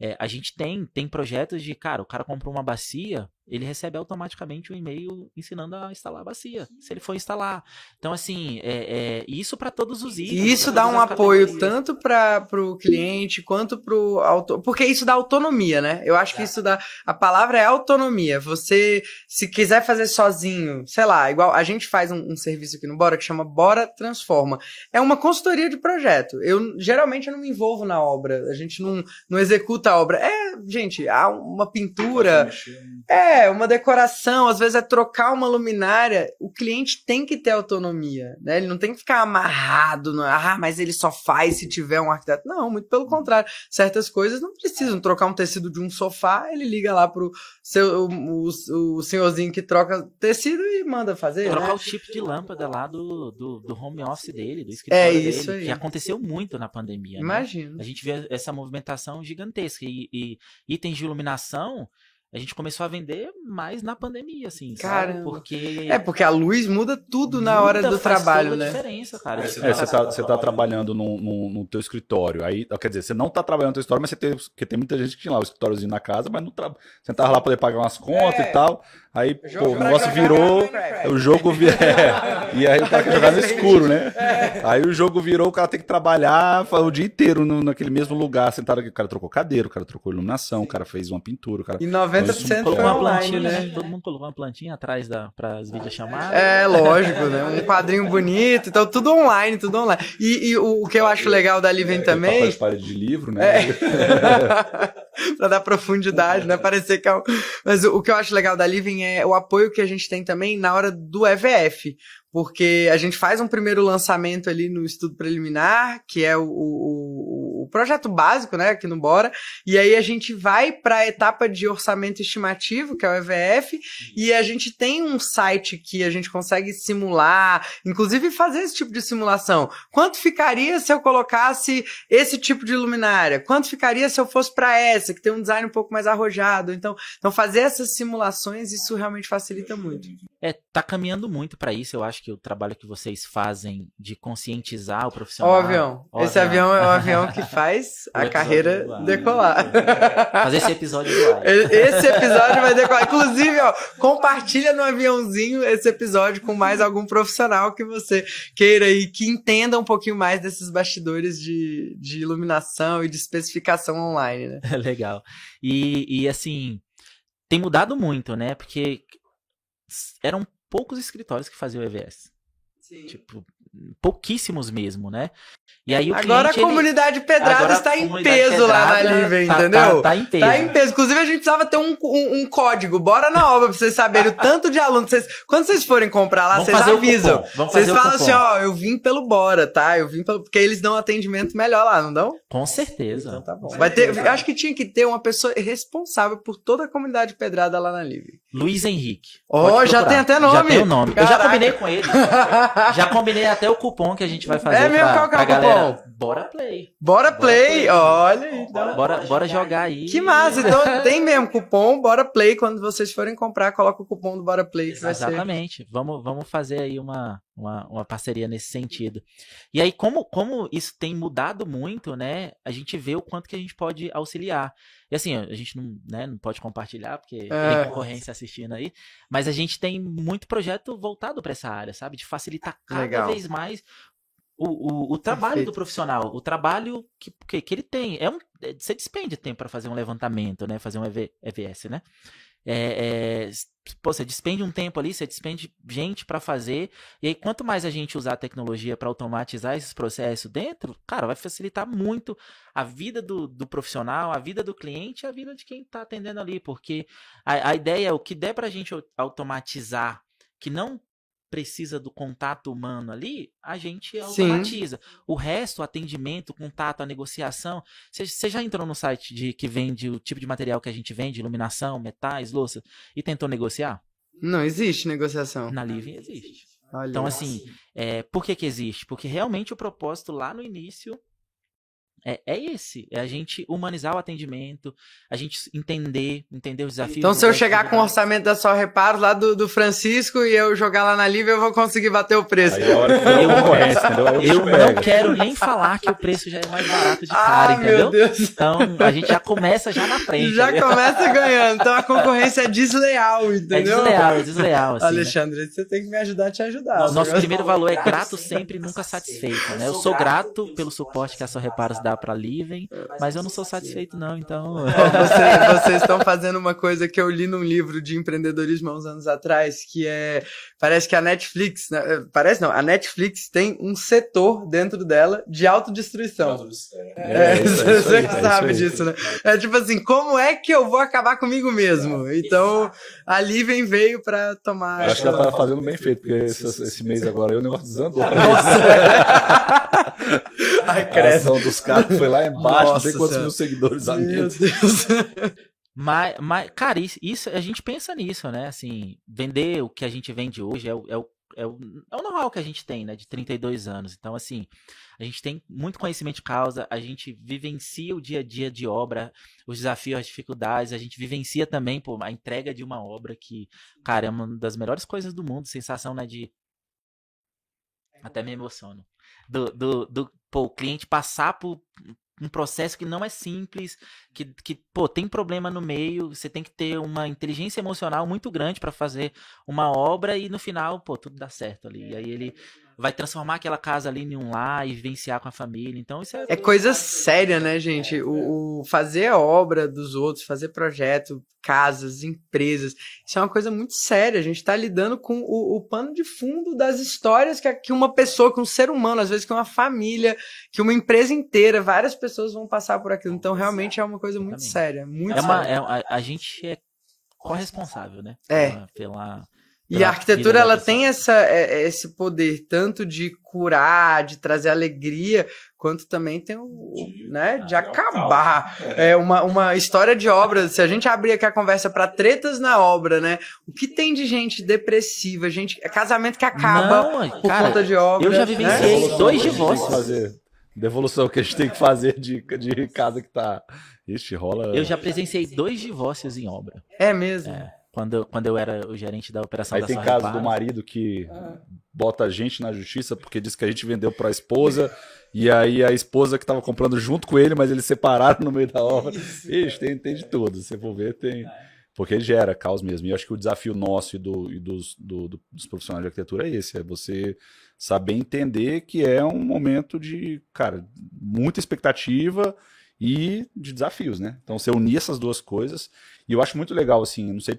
Speaker 2: é, a gente tem, tem projetos de, cara, o cara comprou uma bacia, ele recebe automaticamente um e-mail ensinando a instalar a bacia, se ele for instalar. Então, assim, é, é, isso para todos os itens.
Speaker 1: E isso dá um apoio
Speaker 2: categorias.
Speaker 1: tanto para o cliente quanto para o autor, porque isso dá autonomia, né? Eu acho que isso dá a palavra é autonomia. Você se quiser fazer sozinho, sei lá, igual a gente faz um, um serviço aqui no Bora que chama Bora Transforma. É uma consultoria de projeto. Eu geralmente eu não me envolvo na obra. A gente não, não executa a obra. É, gente, há uma pintura, é, uma decoração, às vezes é trocar uma luminária. O cliente tem que ter autonomia, né? Ele não tem que ficar amarrado, no, ah, mas ele só faz se tiver um arquiteto. Não, muito pelo contrário. Certas coisas não precisam trocar um tecido de um sofá, ele liga lá pro seu, o, o, o senhorzinho que troca tecido e manda fazer,
Speaker 2: Trocar
Speaker 1: né?
Speaker 2: o chip de lâmpada lá do, do, do home office dele, do escritório
Speaker 1: É isso
Speaker 2: dele,
Speaker 1: aí.
Speaker 2: que aconteceu muito na pandemia. né?
Speaker 1: Imagino.
Speaker 2: A gente vê essa movimentação gigantesca. E, e itens de iluminação, a gente começou a vender mais na pandemia, assim, sabe? Porque.
Speaker 1: É, porque a luz muda tudo na hora
Speaker 2: muda,
Speaker 1: do
Speaker 2: faz
Speaker 1: trabalho, né?
Speaker 2: diferença, cara.
Speaker 3: É, você tá, você tá trabalhando no, no, no teu escritório, aí, quer dizer, você não tá trabalhando no teu escritório, mas você tem, porque tem muita gente que tinha lá o escritóriozinho na casa, mas não tra... você tava lá pra poder pagar umas contas
Speaker 1: É.
Speaker 3: e tal, aí, pô, o
Speaker 1: Jogar-
Speaker 3: negócio
Speaker 1: jogar
Speaker 3: virou,
Speaker 1: Minecraft.
Speaker 3: o jogo virou, e aí tá jogando no escuro, né? Aí o jogo virou, o cara tem que trabalhar o dia inteiro no, naquele mesmo lugar, sentado aqui, o cara trocou cadeira, o cara trocou iluminação, o cara fez uma pintura, o cara...
Speaker 1: E 90% foi
Speaker 2: Colocou uma plantinha,
Speaker 1: né?
Speaker 2: né? Todo mundo colocou uma plantinha atrás da, para as videochamadas.
Speaker 1: É, lógico, né? Um quadrinho bonito, então tudo online, tudo online. E, e o, o que eu acho legal da Livem
Speaker 3: Papel
Speaker 1: também,
Speaker 3: de parede de livro, né?
Speaker 1: pra dar profundidade, né? Parecer que é um... Mas o, o que eu acho legal da Living é o apoio que a gente tem também na hora do EVF. Porque a gente faz um primeiro lançamento ali no estudo preliminar, que é o, o, o projeto básico, né, aqui no Bora, e aí a gente vai para a etapa de orçamento estimativo, que é o EVF, e a gente tem um site que a gente consegue simular, inclusive fazer esse tipo de simulação. Quanto ficaria se eu colocasse esse tipo de luminária? Quanto ficaria se eu fosse para essa, que tem um design um pouco mais arrojado? Então, então fazer essas simulações, isso realmente facilita muito.
Speaker 2: É, tá caminhando muito para isso. Eu acho que o trabalho que vocês fazem de conscientizar o profissional.
Speaker 1: Ó, avião. Ó, esse avião é o avião que faz a carreira decolar.
Speaker 2: Fazer esse episódio do
Speaker 1: Esse episódio vai decolar. Inclusive, ó, compartilha no aviãozinho esse episódio com mais algum profissional que você queira e que entenda um pouquinho mais desses bastidores de, de iluminação e de especificação online, né?
Speaker 2: Legal. E, e assim, tem mudado muito, né? Porque eram poucos escritórios que faziam EVS. Sim. Tipo, pouquíssimos mesmo, né?
Speaker 1: E aí Agora cliente, a comunidade ele... Pedrada está em peso lá na Live, tá, entendeu? Tá,
Speaker 2: tá, em peso.
Speaker 1: Tá em peso. Inclusive, a gente precisava ter um, um, um código. Bora na obra pra vocês saberem o tanto de alunos. Vocês, quando vocês forem comprar lá, Vamos vocês avisam. Vocês falam assim, ó, eu vim pelo Bora, tá? Eu vim pelo. Porque eles dão atendimento melhor lá, não dão?
Speaker 2: Com certeza.
Speaker 1: Então tá bom. Vai ter, acho que tinha que ter uma pessoa responsável por toda a comunidade Pedrada lá na Live.
Speaker 2: Luiz Henrique.
Speaker 1: Ó, oh, já tem até nome.
Speaker 2: Já tem o nome. Caraca. Eu já combinei com ele. já combinei até o cupom que a gente vai fazer. É mesmo, pra, qual que é o cupom? Bora Play.
Speaker 1: Bora Play, olha.
Speaker 2: Então. Bora, bora jogar aí.
Speaker 1: Que massa. Então tem mesmo cupom Bora Play. Quando vocês forem comprar, coloca o cupom do Bora Play.
Speaker 2: Exatamente. Ser... Vamos, vamos fazer aí uma, uma, uma parceria nesse sentido. E aí, como, como isso tem mudado muito, né? A gente vê o quanto que a gente pode auxiliar. E assim, a gente não, né, não pode compartilhar, porque é. tem concorrência assistindo aí, mas a gente tem muito projeto voltado para essa área, sabe? De facilitar cada Legal. vez mais o, o, o trabalho Perfeito. do profissional, o trabalho que, que, que ele tem. É um, é, você despende tempo para fazer um levantamento, né? Fazer um EV, EVS, né? É, é, pô, você despende um tempo ali, você despende gente para fazer, e aí quanto mais a gente usar a tecnologia para automatizar esses processos dentro, cara, vai facilitar muito a vida do, do profissional, a vida do cliente e a vida de quem está atendendo ali, porque a, a ideia é o que der para a gente automatizar, que não precisa do contato humano ali, a gente automatiza. Sim. O resto, o atendimento, o contato, a negociação. Você já entrou no site de que vende o tipo de material que a gente vende, iluminação, metais, louça, e tentou negociar?
Speaker 1: Não existe negociação.
Speaker 2: Na Living existe. Olha então, assim, é, por que, que existe? Porque realmente o propósito lá no início é, é esse, é a gente humanizar o atendimento, a gente entender, entender os desafios.
Speaker 1: Então, se eu chegar com o orçamento da Só Reparos lá do, do Francisco e eu jogar lá na Live, eu vou conseguir bater o preço. Aí,
Speaker 2: eu, eu, eu não quero nem falar que o preço já é mais barato de cara, ah, entendeu? Meu Deus. Então, a gente já começa já na frente.
Speaker 1: Já começa ganhando. Então, a concorrência é desleal, entendeu?
Speaker 2: É desleal, é desleal. Assim, né?
Speaker 1: Alexandre, né? você tem que me ajudar a te ajudar.
Speaker 2: O nosso primeiro valor é grato sempre, nunca satisfeito. Né? Eu sou grato pelo suporte que a Só Reparos dá para Livem, mas eu não sou satisfeito não, então...
Speaker 1: Você, vocês estão fazendo uma coisa que eu li num livro de empreendedorismo há uns anos atrás, que é... Parece que a Netflix... Né, é, parece não, a Netflix tem um setor dentro dela de autodestruição. É, é, você é, sabe disso, né? É tipo assim, como é que eu vou acabar comigo mesmo? Então, a Livem veio pra tomar...
Speaker 3: Eu acho que ela tá fazendo bem feito, porque esse, esse mês agora eu o negócio desandou. Nossa! Ai, cresce dos caras foi lá embaixo, não sei quantos mil seguidores Meu Deus.
Speaker 2: Mas, mas, cara, isso, isso, a gente pensa nisso, né? Assim, vender o que a gente vende hoje é o, é o, é o, é o know-how que a gente tem, né? De 32 anos. Então, assim, a gente tem muito conhecimento de causa, a gente vivencia o dia a dia de obra, os desafios, as dificuldades, a gente vivencia também pô, a entrega de uma obra que, cara, é uma das melhores coisas do mundo, sensação, né? De. Até me emociono do, do, do pô, o cliente passar por um processo que não é simples, que, que pô, tem problema no meio, você tem que ter uma inteligência emocional muito grande para fazer uma obra e no final, pô, tudo dá certo ali. E aí ele vai transformar aquela casa ali em um lar e vivenciar com a família. Então isso é.
Speaker 1: É coisa séria, né, gente? O, o, fazer a obra dos outros, fazer projeto, casas, empresas, isso é uma coisa muito séria. A gente está lidando com o, o, pano de fundo das histórias que, que uma pessoa, que um ser humano, às vezes que uma família, que uma empresa inteira, várias pessoas vão passar por aquilo. Então realmente é uma coisa muito séria. Muito
Speaker 2: é
Speaker 1: uma,
Speaker 2: séria. É, a, a gente é corresponsável, né?
Speaker 1: É.
Speaker 2: Pela, pela
Speaker 1: E a arquitetura ela tem essa, é, é, esse poder tanto de curar, de trazer alegria, quanto também tem o, de, né, de acabar. É uma, uma história de obra. Se a gente abrir aqui a conversa para tretas na obra, né? O que tem de gente depressiva, gente, é casamento que acaba Não, por cara, conta de obra.
Speaker 2: Eu já vivenciei né? dois divórcios.
Speaker 3: Devolução que a gente tem que fazer de, de casa que tá. Ixi, rola.
Speaker 2: Eu já presenciei dois divórcios em obra.
Speaker 1: É mesmo?
Speaker 2: É. Quando, quando eu era o gerente da operação
Speaker 3: Aí
Speaker 2: da
Speaker 3: tem caso do marido que bota a gente na justiça porque diz que a gente vendeu para a esposa e aí a esposa que estava comprando junto com ele, mas eles separaram no meio da obra. Isso. Ixi, tem, tem de tudo. Se for ver, tem. Porque gera caos mesmo. E eu acho que o desafio nosso e, do, e dos, do, do, dos profissionais de arquitetura é esse: é você saber entender que é um momento de, cara, muita expectativa e de desafios, né? Então você unir essas duas coisas. E eu acho muito legal, assim, não sei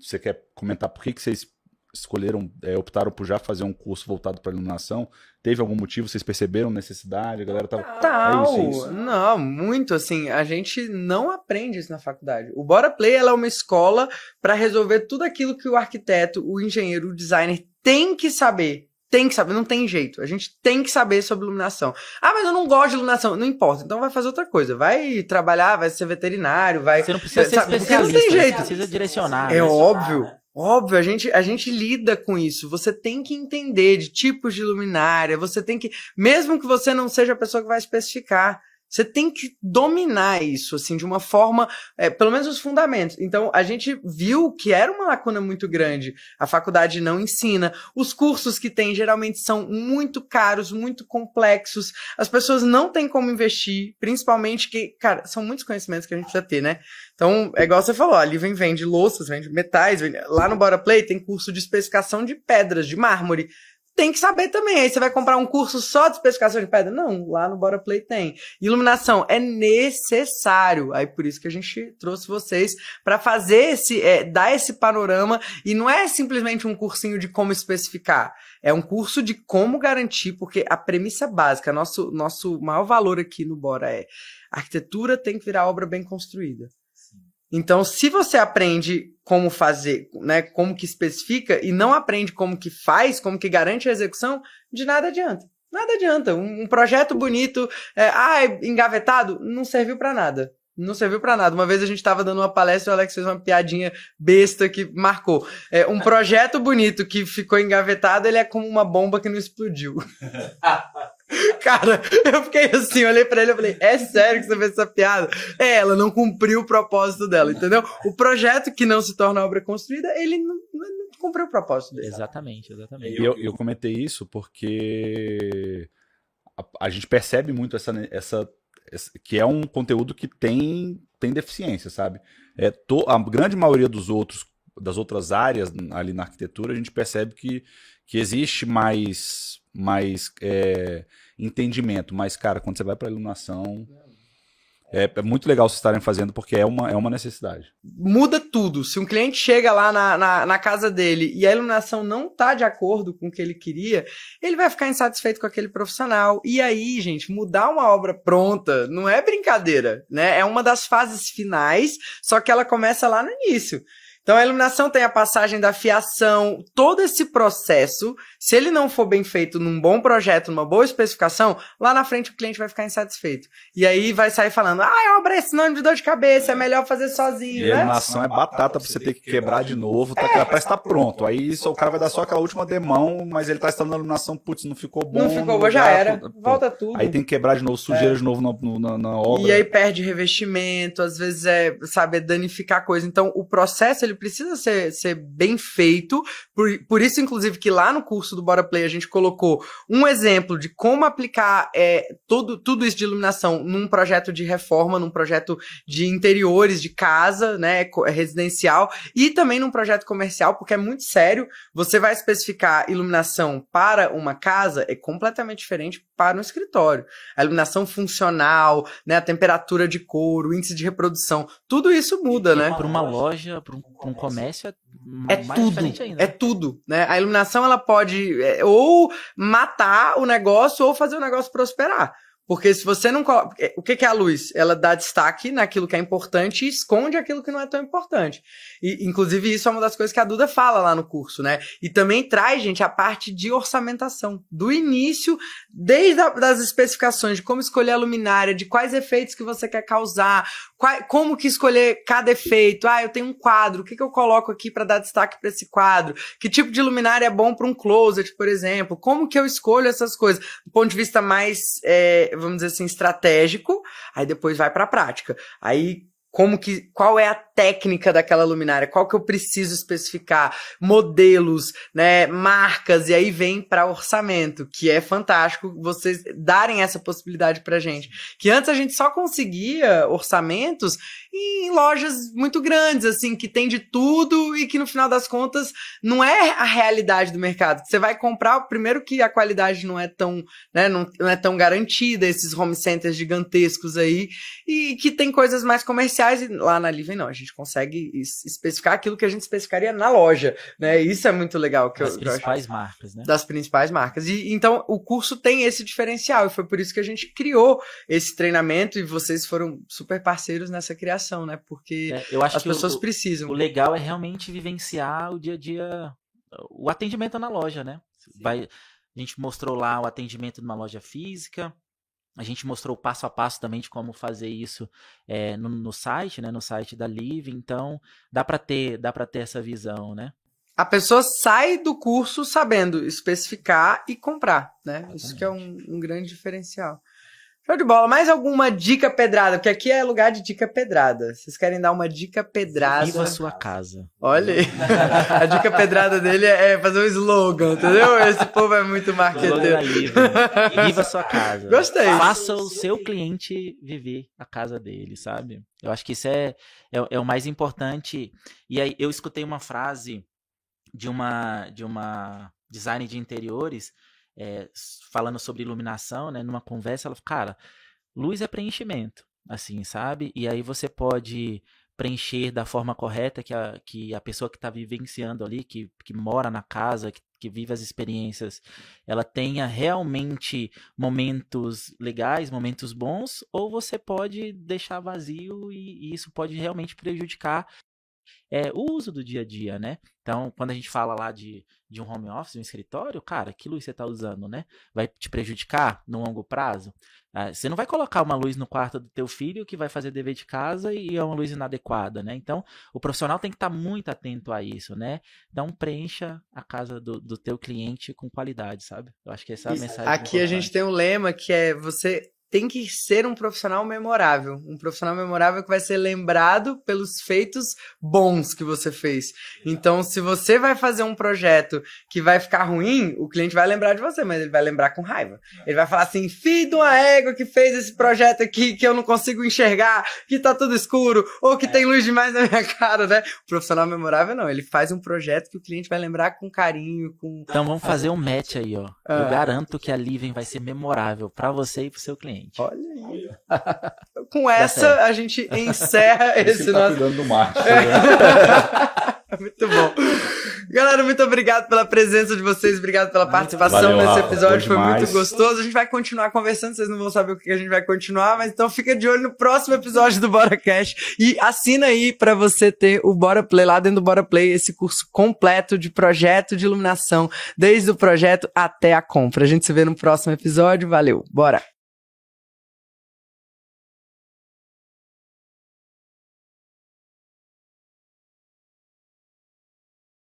Speaker 3: você quer comentar por que, que vocês escolheram, é, optaram por já fazer um curso voltado para iluminação? Teve algum motivo? Vocês perceberam necessidade? A galera tava.
Speaker 1: Tal, é isso, é isso. Não, muito assim. A gente não aprende isso na faculdade. O Bora Play ela é uma escola para resolver tudo aquilo que o arquiteto, o engenheiro, o designer tem que saber tem que saber, não tem jeito. A gente tem que saber sobre iluminação. Ah, mas eu não gosto de iluminação. Não importa, então vai fazer outra coisa. Vai trabalhar, vai ser veterinário, vai.
Speaker 2: Você não precisa ser sabe, especialista, não tem jeito. Você precisa direcionar.
Speaker 1: É né? óbvio. Óbvio, a gente, a gente lida com isso. Você tem que entender de tipos de luminária. Você tem que, mesmo que você não seja a pessoa que vai especificar, você tem que dominar isso, assim, de uma forma, é, pelo menos os fundamentos. Então, a gente viu que era uma lacuna muito grande. A faculdade não ensina. Os cursos que tem geralmente são muito caros, muito complexos. As pessoas não têm como investir, principalmente que, cara, são muitos conhecimentos que a gente precisa ter, né? Então, é igual você falou, ali vem, vende louças, vende metais, vende... lá no Bora Play tem curso de especificação de pedras, de mármore tem que saber também. Aí você vai comprar um curso só de especificação de pedra? Não, lá no Bora Play tem. Iluminação é necessário. Aí por isso que a gente trouxe vocês para fazer esse, é, dar esse panorama. E não é simplesmente um cursinho de como especificar. É um curso de como garantir, porque a premissa básica, nosso, nosso maior valor aqui no Bora é arquitetura tem que virar obra bem construída. Então, se você aprende como fazer, né, como que especifica e não aprende como que faz, como que garante a execução, de nada adianta. Nada adianta. Um, um projeto bonito, é, ah, é engavetado, não serviu para nada. Não serviu para nada. Uma vez a gente estava dando uma palestra e o Alex fez uma piadinha besta que marcou. É, um projeto bonito que ficou engavetado, ele é como uma bomba que não explodiu. Cara, eu fiquei assim, olhei pra ele e falei, é sério que você fez essa piada? É, ela não cumpriu o propósito dela, entendeu? O projeto que não se torna obra construída, ele não, não cumpriu o propósito dele.
Speaker 2: Exatamente, exatamente.
Speaker 3: Eu, eu comentei isso porque a, a gente percebe muito essa, essa, essa, que é um conteúdo que tem, tem deficiência, sabe? É, to, a grande maioria dos outros, das outras áreas ali na arquitetura, a gente percebe que, que existe mais mais é, entendimento. Mas, cara, quando você vai para iluminação. É, é, muito legal vocês estarem fazendo porque é uma, é uma necessidade.
Speaker 1: Muda tudo. Se um cliente chega lá na, na, na, casa dele e a iluminação não tá de acordo com o que ele queria, ele vai ficar insatisfeito com aquele profissional. E aí, gente, mudar uma obra pronta não é brincadeira, né? É uma das fases finais, só que ela começa lá no início. Então a iluminação tem a passagem da fiação, todo esse processo, se ele não for bem feito num bom projeto, numa boa especificação, lá na frente o cliente vai ficar insatisfeito. E aí vai sair falando: "Ah, obra é sinônimo de dor de cabeça, é melhor fazer sozinho".
Speaker 3: E a né? iluminação é batata pra você ter que quebrar de novo, tá, é. parece estar tá pronto. Aí o cara vai dar só aquela última demão, mas ele tá instalando a iluminação, putz, não ficou bom.
Speaker 1: Não ficou bom, já era. Volta tudo.
Speaker 3: Aí tem que quebrar de novo, sujeira é. de novo na, na, na obra.
Speaker 1: E aí perde revestimento, às vezes é, sabe, é danificar coisa. Então o processo ele precisa ser, ser bem feito. Por, por isso, inclusive, que lá no curso do Bora Play a gente colocou um exemplo de como aplicar é, todo, tudo isso de iluminação num projeto de reforma, num projeto de interiores de casa, né, residencial, e também num projeto comercial, porque é muito sério. Você vai especificar iluminação para uma casa, é completamente diferente para um escritório. A iluminação funcional, né, a temperatura de cor, o índice de reprodução, tudo isso muda,
Speaker 2: e,
Speaker 1: né?
Speaker 2: Para uma loja, para um, um, comércio é,
Speaker 1: é tudo, ainda. É tudo, né? A iluminação ela pode é, ou matar o negócio ou fazer o negócio prosperar. Porque se você não. É, o que é a luz? Ela dá destaque naquilo que é importante e esconde aquilo que não é tão importante. E, inclusive, isso é uma das coisas que a Duda fala lá no curso, né? E também traz, gente, a parte de orçamentação. Do início, desde a, das especificações de como escolher a luminária, de quais efeitos que você quer causar, qual, como que escolher cada efeito. Ah, eu tenho um quadro, o que, que eu coloco aqui para dar destaque para esse quadro? Que tipo de luminária é bom para um closet, por exemplo? Como que eu escolho essas coisas? Do ponto de vista mais. É, vamos dizer assim, estratégico, aí depois vai para a prática. Aí como que qual é a técnica daquela luminária, qual que eu preciso especificar, modelos, né, marcas e aí vem para orçamento, que é fantástico vocês darem essa possibilidade pra gente. Que antes a gente só conseguia orçamentos em lojas muito grandes assim, que tem de tudo e que no final das contas não é a realidade do mercado. Você vai comprar, primeiro que a qualidade não é tão, né, não, não é tão garantida esses home centers gigantescos aí e que tem coisas mais comerciais e lá na Living não, a gente consegue especificar aquilo que a gente especificaria na loja, né? Isso é muito legal. Que
Speaker 2: das
Speaker 1: eu,
Speaker 2: principais
Speaker 1: eu
Speaker 2: marcas, né?
Speaker 1: Das principais marcas. E então o curso tem esse diferencial e foi por isso que a gente criou esse treinamento e vocês foram super parceiros nessa criação, né? Porque é, eu acho as que pessoas
Speaker 2: o,
Speaker 1: precisam.
Speaker 2: O legal é realmente vivenciar o dia a dia, o atendimento na loja, né? Vai, a gente mostrou lá o atendimento numa loja física, a gente mostrou passo a passo também de como fazer isso é, no, no, site, né? No site da Live. Então, dá para ter, dá para ter essa visão, né?
Speaker 1: A pessoa sai do curso sabendo especificar e comprar, né? Exatamente. Isso que é um, um grande diferencial. Show de bola. Mais alguma dica pedrada? Porque aqui é lugar de dica pedrada. Vocês querem dar uma dica pedrada?
Speaker 2: Viva a sua casa.
Speaker 1: Olha aí. a dica pedrada dele é fazer um slogan, entendeu? Esse povo é muito marqueteiro.
Speaker 2: Viva a sua casa.
Speaker 1: Gostei.
Speaker 2: Faça o seu cliente viver a casa dele, sabe? Eu acho que isso é, é, é o mais importante. E aí eu escutei uma frase de uma, de uma design de interiores é, falando sobre iluminação, né, numa conversa, ela falou, cara, luz é preenchimento, assim, sabe? E aí você pode preencher da forma correta que a, que a pessoa que está vivenciando ali, que, que mora na casa, que, que vive as experiências, ela tenha realmente momentos legais, momentos bons, ou você pode deixar vazio e, e isso pode realmente prejudicar é, o uso do dia a dia, né? Então, quando a gente fala lá de, de um home office, um escritório, cara, que luz você está usando, né? Vai te prejudicar no longo prazo? Ah, você não vai colocar uma luz no quarto do teu filho que vai fazer dever de casa e é uma luz inadequada, né? Então, o profissional tem que estar tá muito atento a isso, né? Então, preencha a casa do, do teu cliente com qualidade, sabe? Eu acho que essa é a mensagem.
Speaker 1: Aqui importante. a gente tem um lema que é você tem que ser um profissional memorável. Um profissional memorável que vai ser lembrado pelos feitos bons que você fez. Então, se você vai fazer um projeto que vai ficar ruim, o cliente vai lembrar de você, mas ele vai lembrar com raiva. Ele vai falar assim: filho de uma égua que fez esse projeto aqui que eu não consigo enxergar, que tá tudo escuro, ou que é. tem luz demais na minha cara, né? O profissional memorável não. Ele faz um projeto que o cliente vai lembrar com carinho, com.
Speaker 2: Então vamos fazer um match aí, ó. Eu ah. garanto que a Living vai ser memorável para você e pro seu cliente.
Speaker 1: Olha aí. Com essa, a gente encerra esse, esse tá nosso.
Speaker 3: Cuidando do marketing,
Speaker 1: é. né? muito bom. Galera, muito obrigado pela presença de vocês, obrigado pela participação Valeu, nesse episódio, foi muito gostoso. A gente vai continuar conversando, vocês não vão saber o que a gente vai continuar, mas então fica de olho no próximo episódio do Bora Cash e assina aí para você ter o Bora Play lá dentro do Bora Play, esse curso completo de projeto de iluminação, desde o projeto até a compra. A gente se vê no próximo episódio, valeu, bora!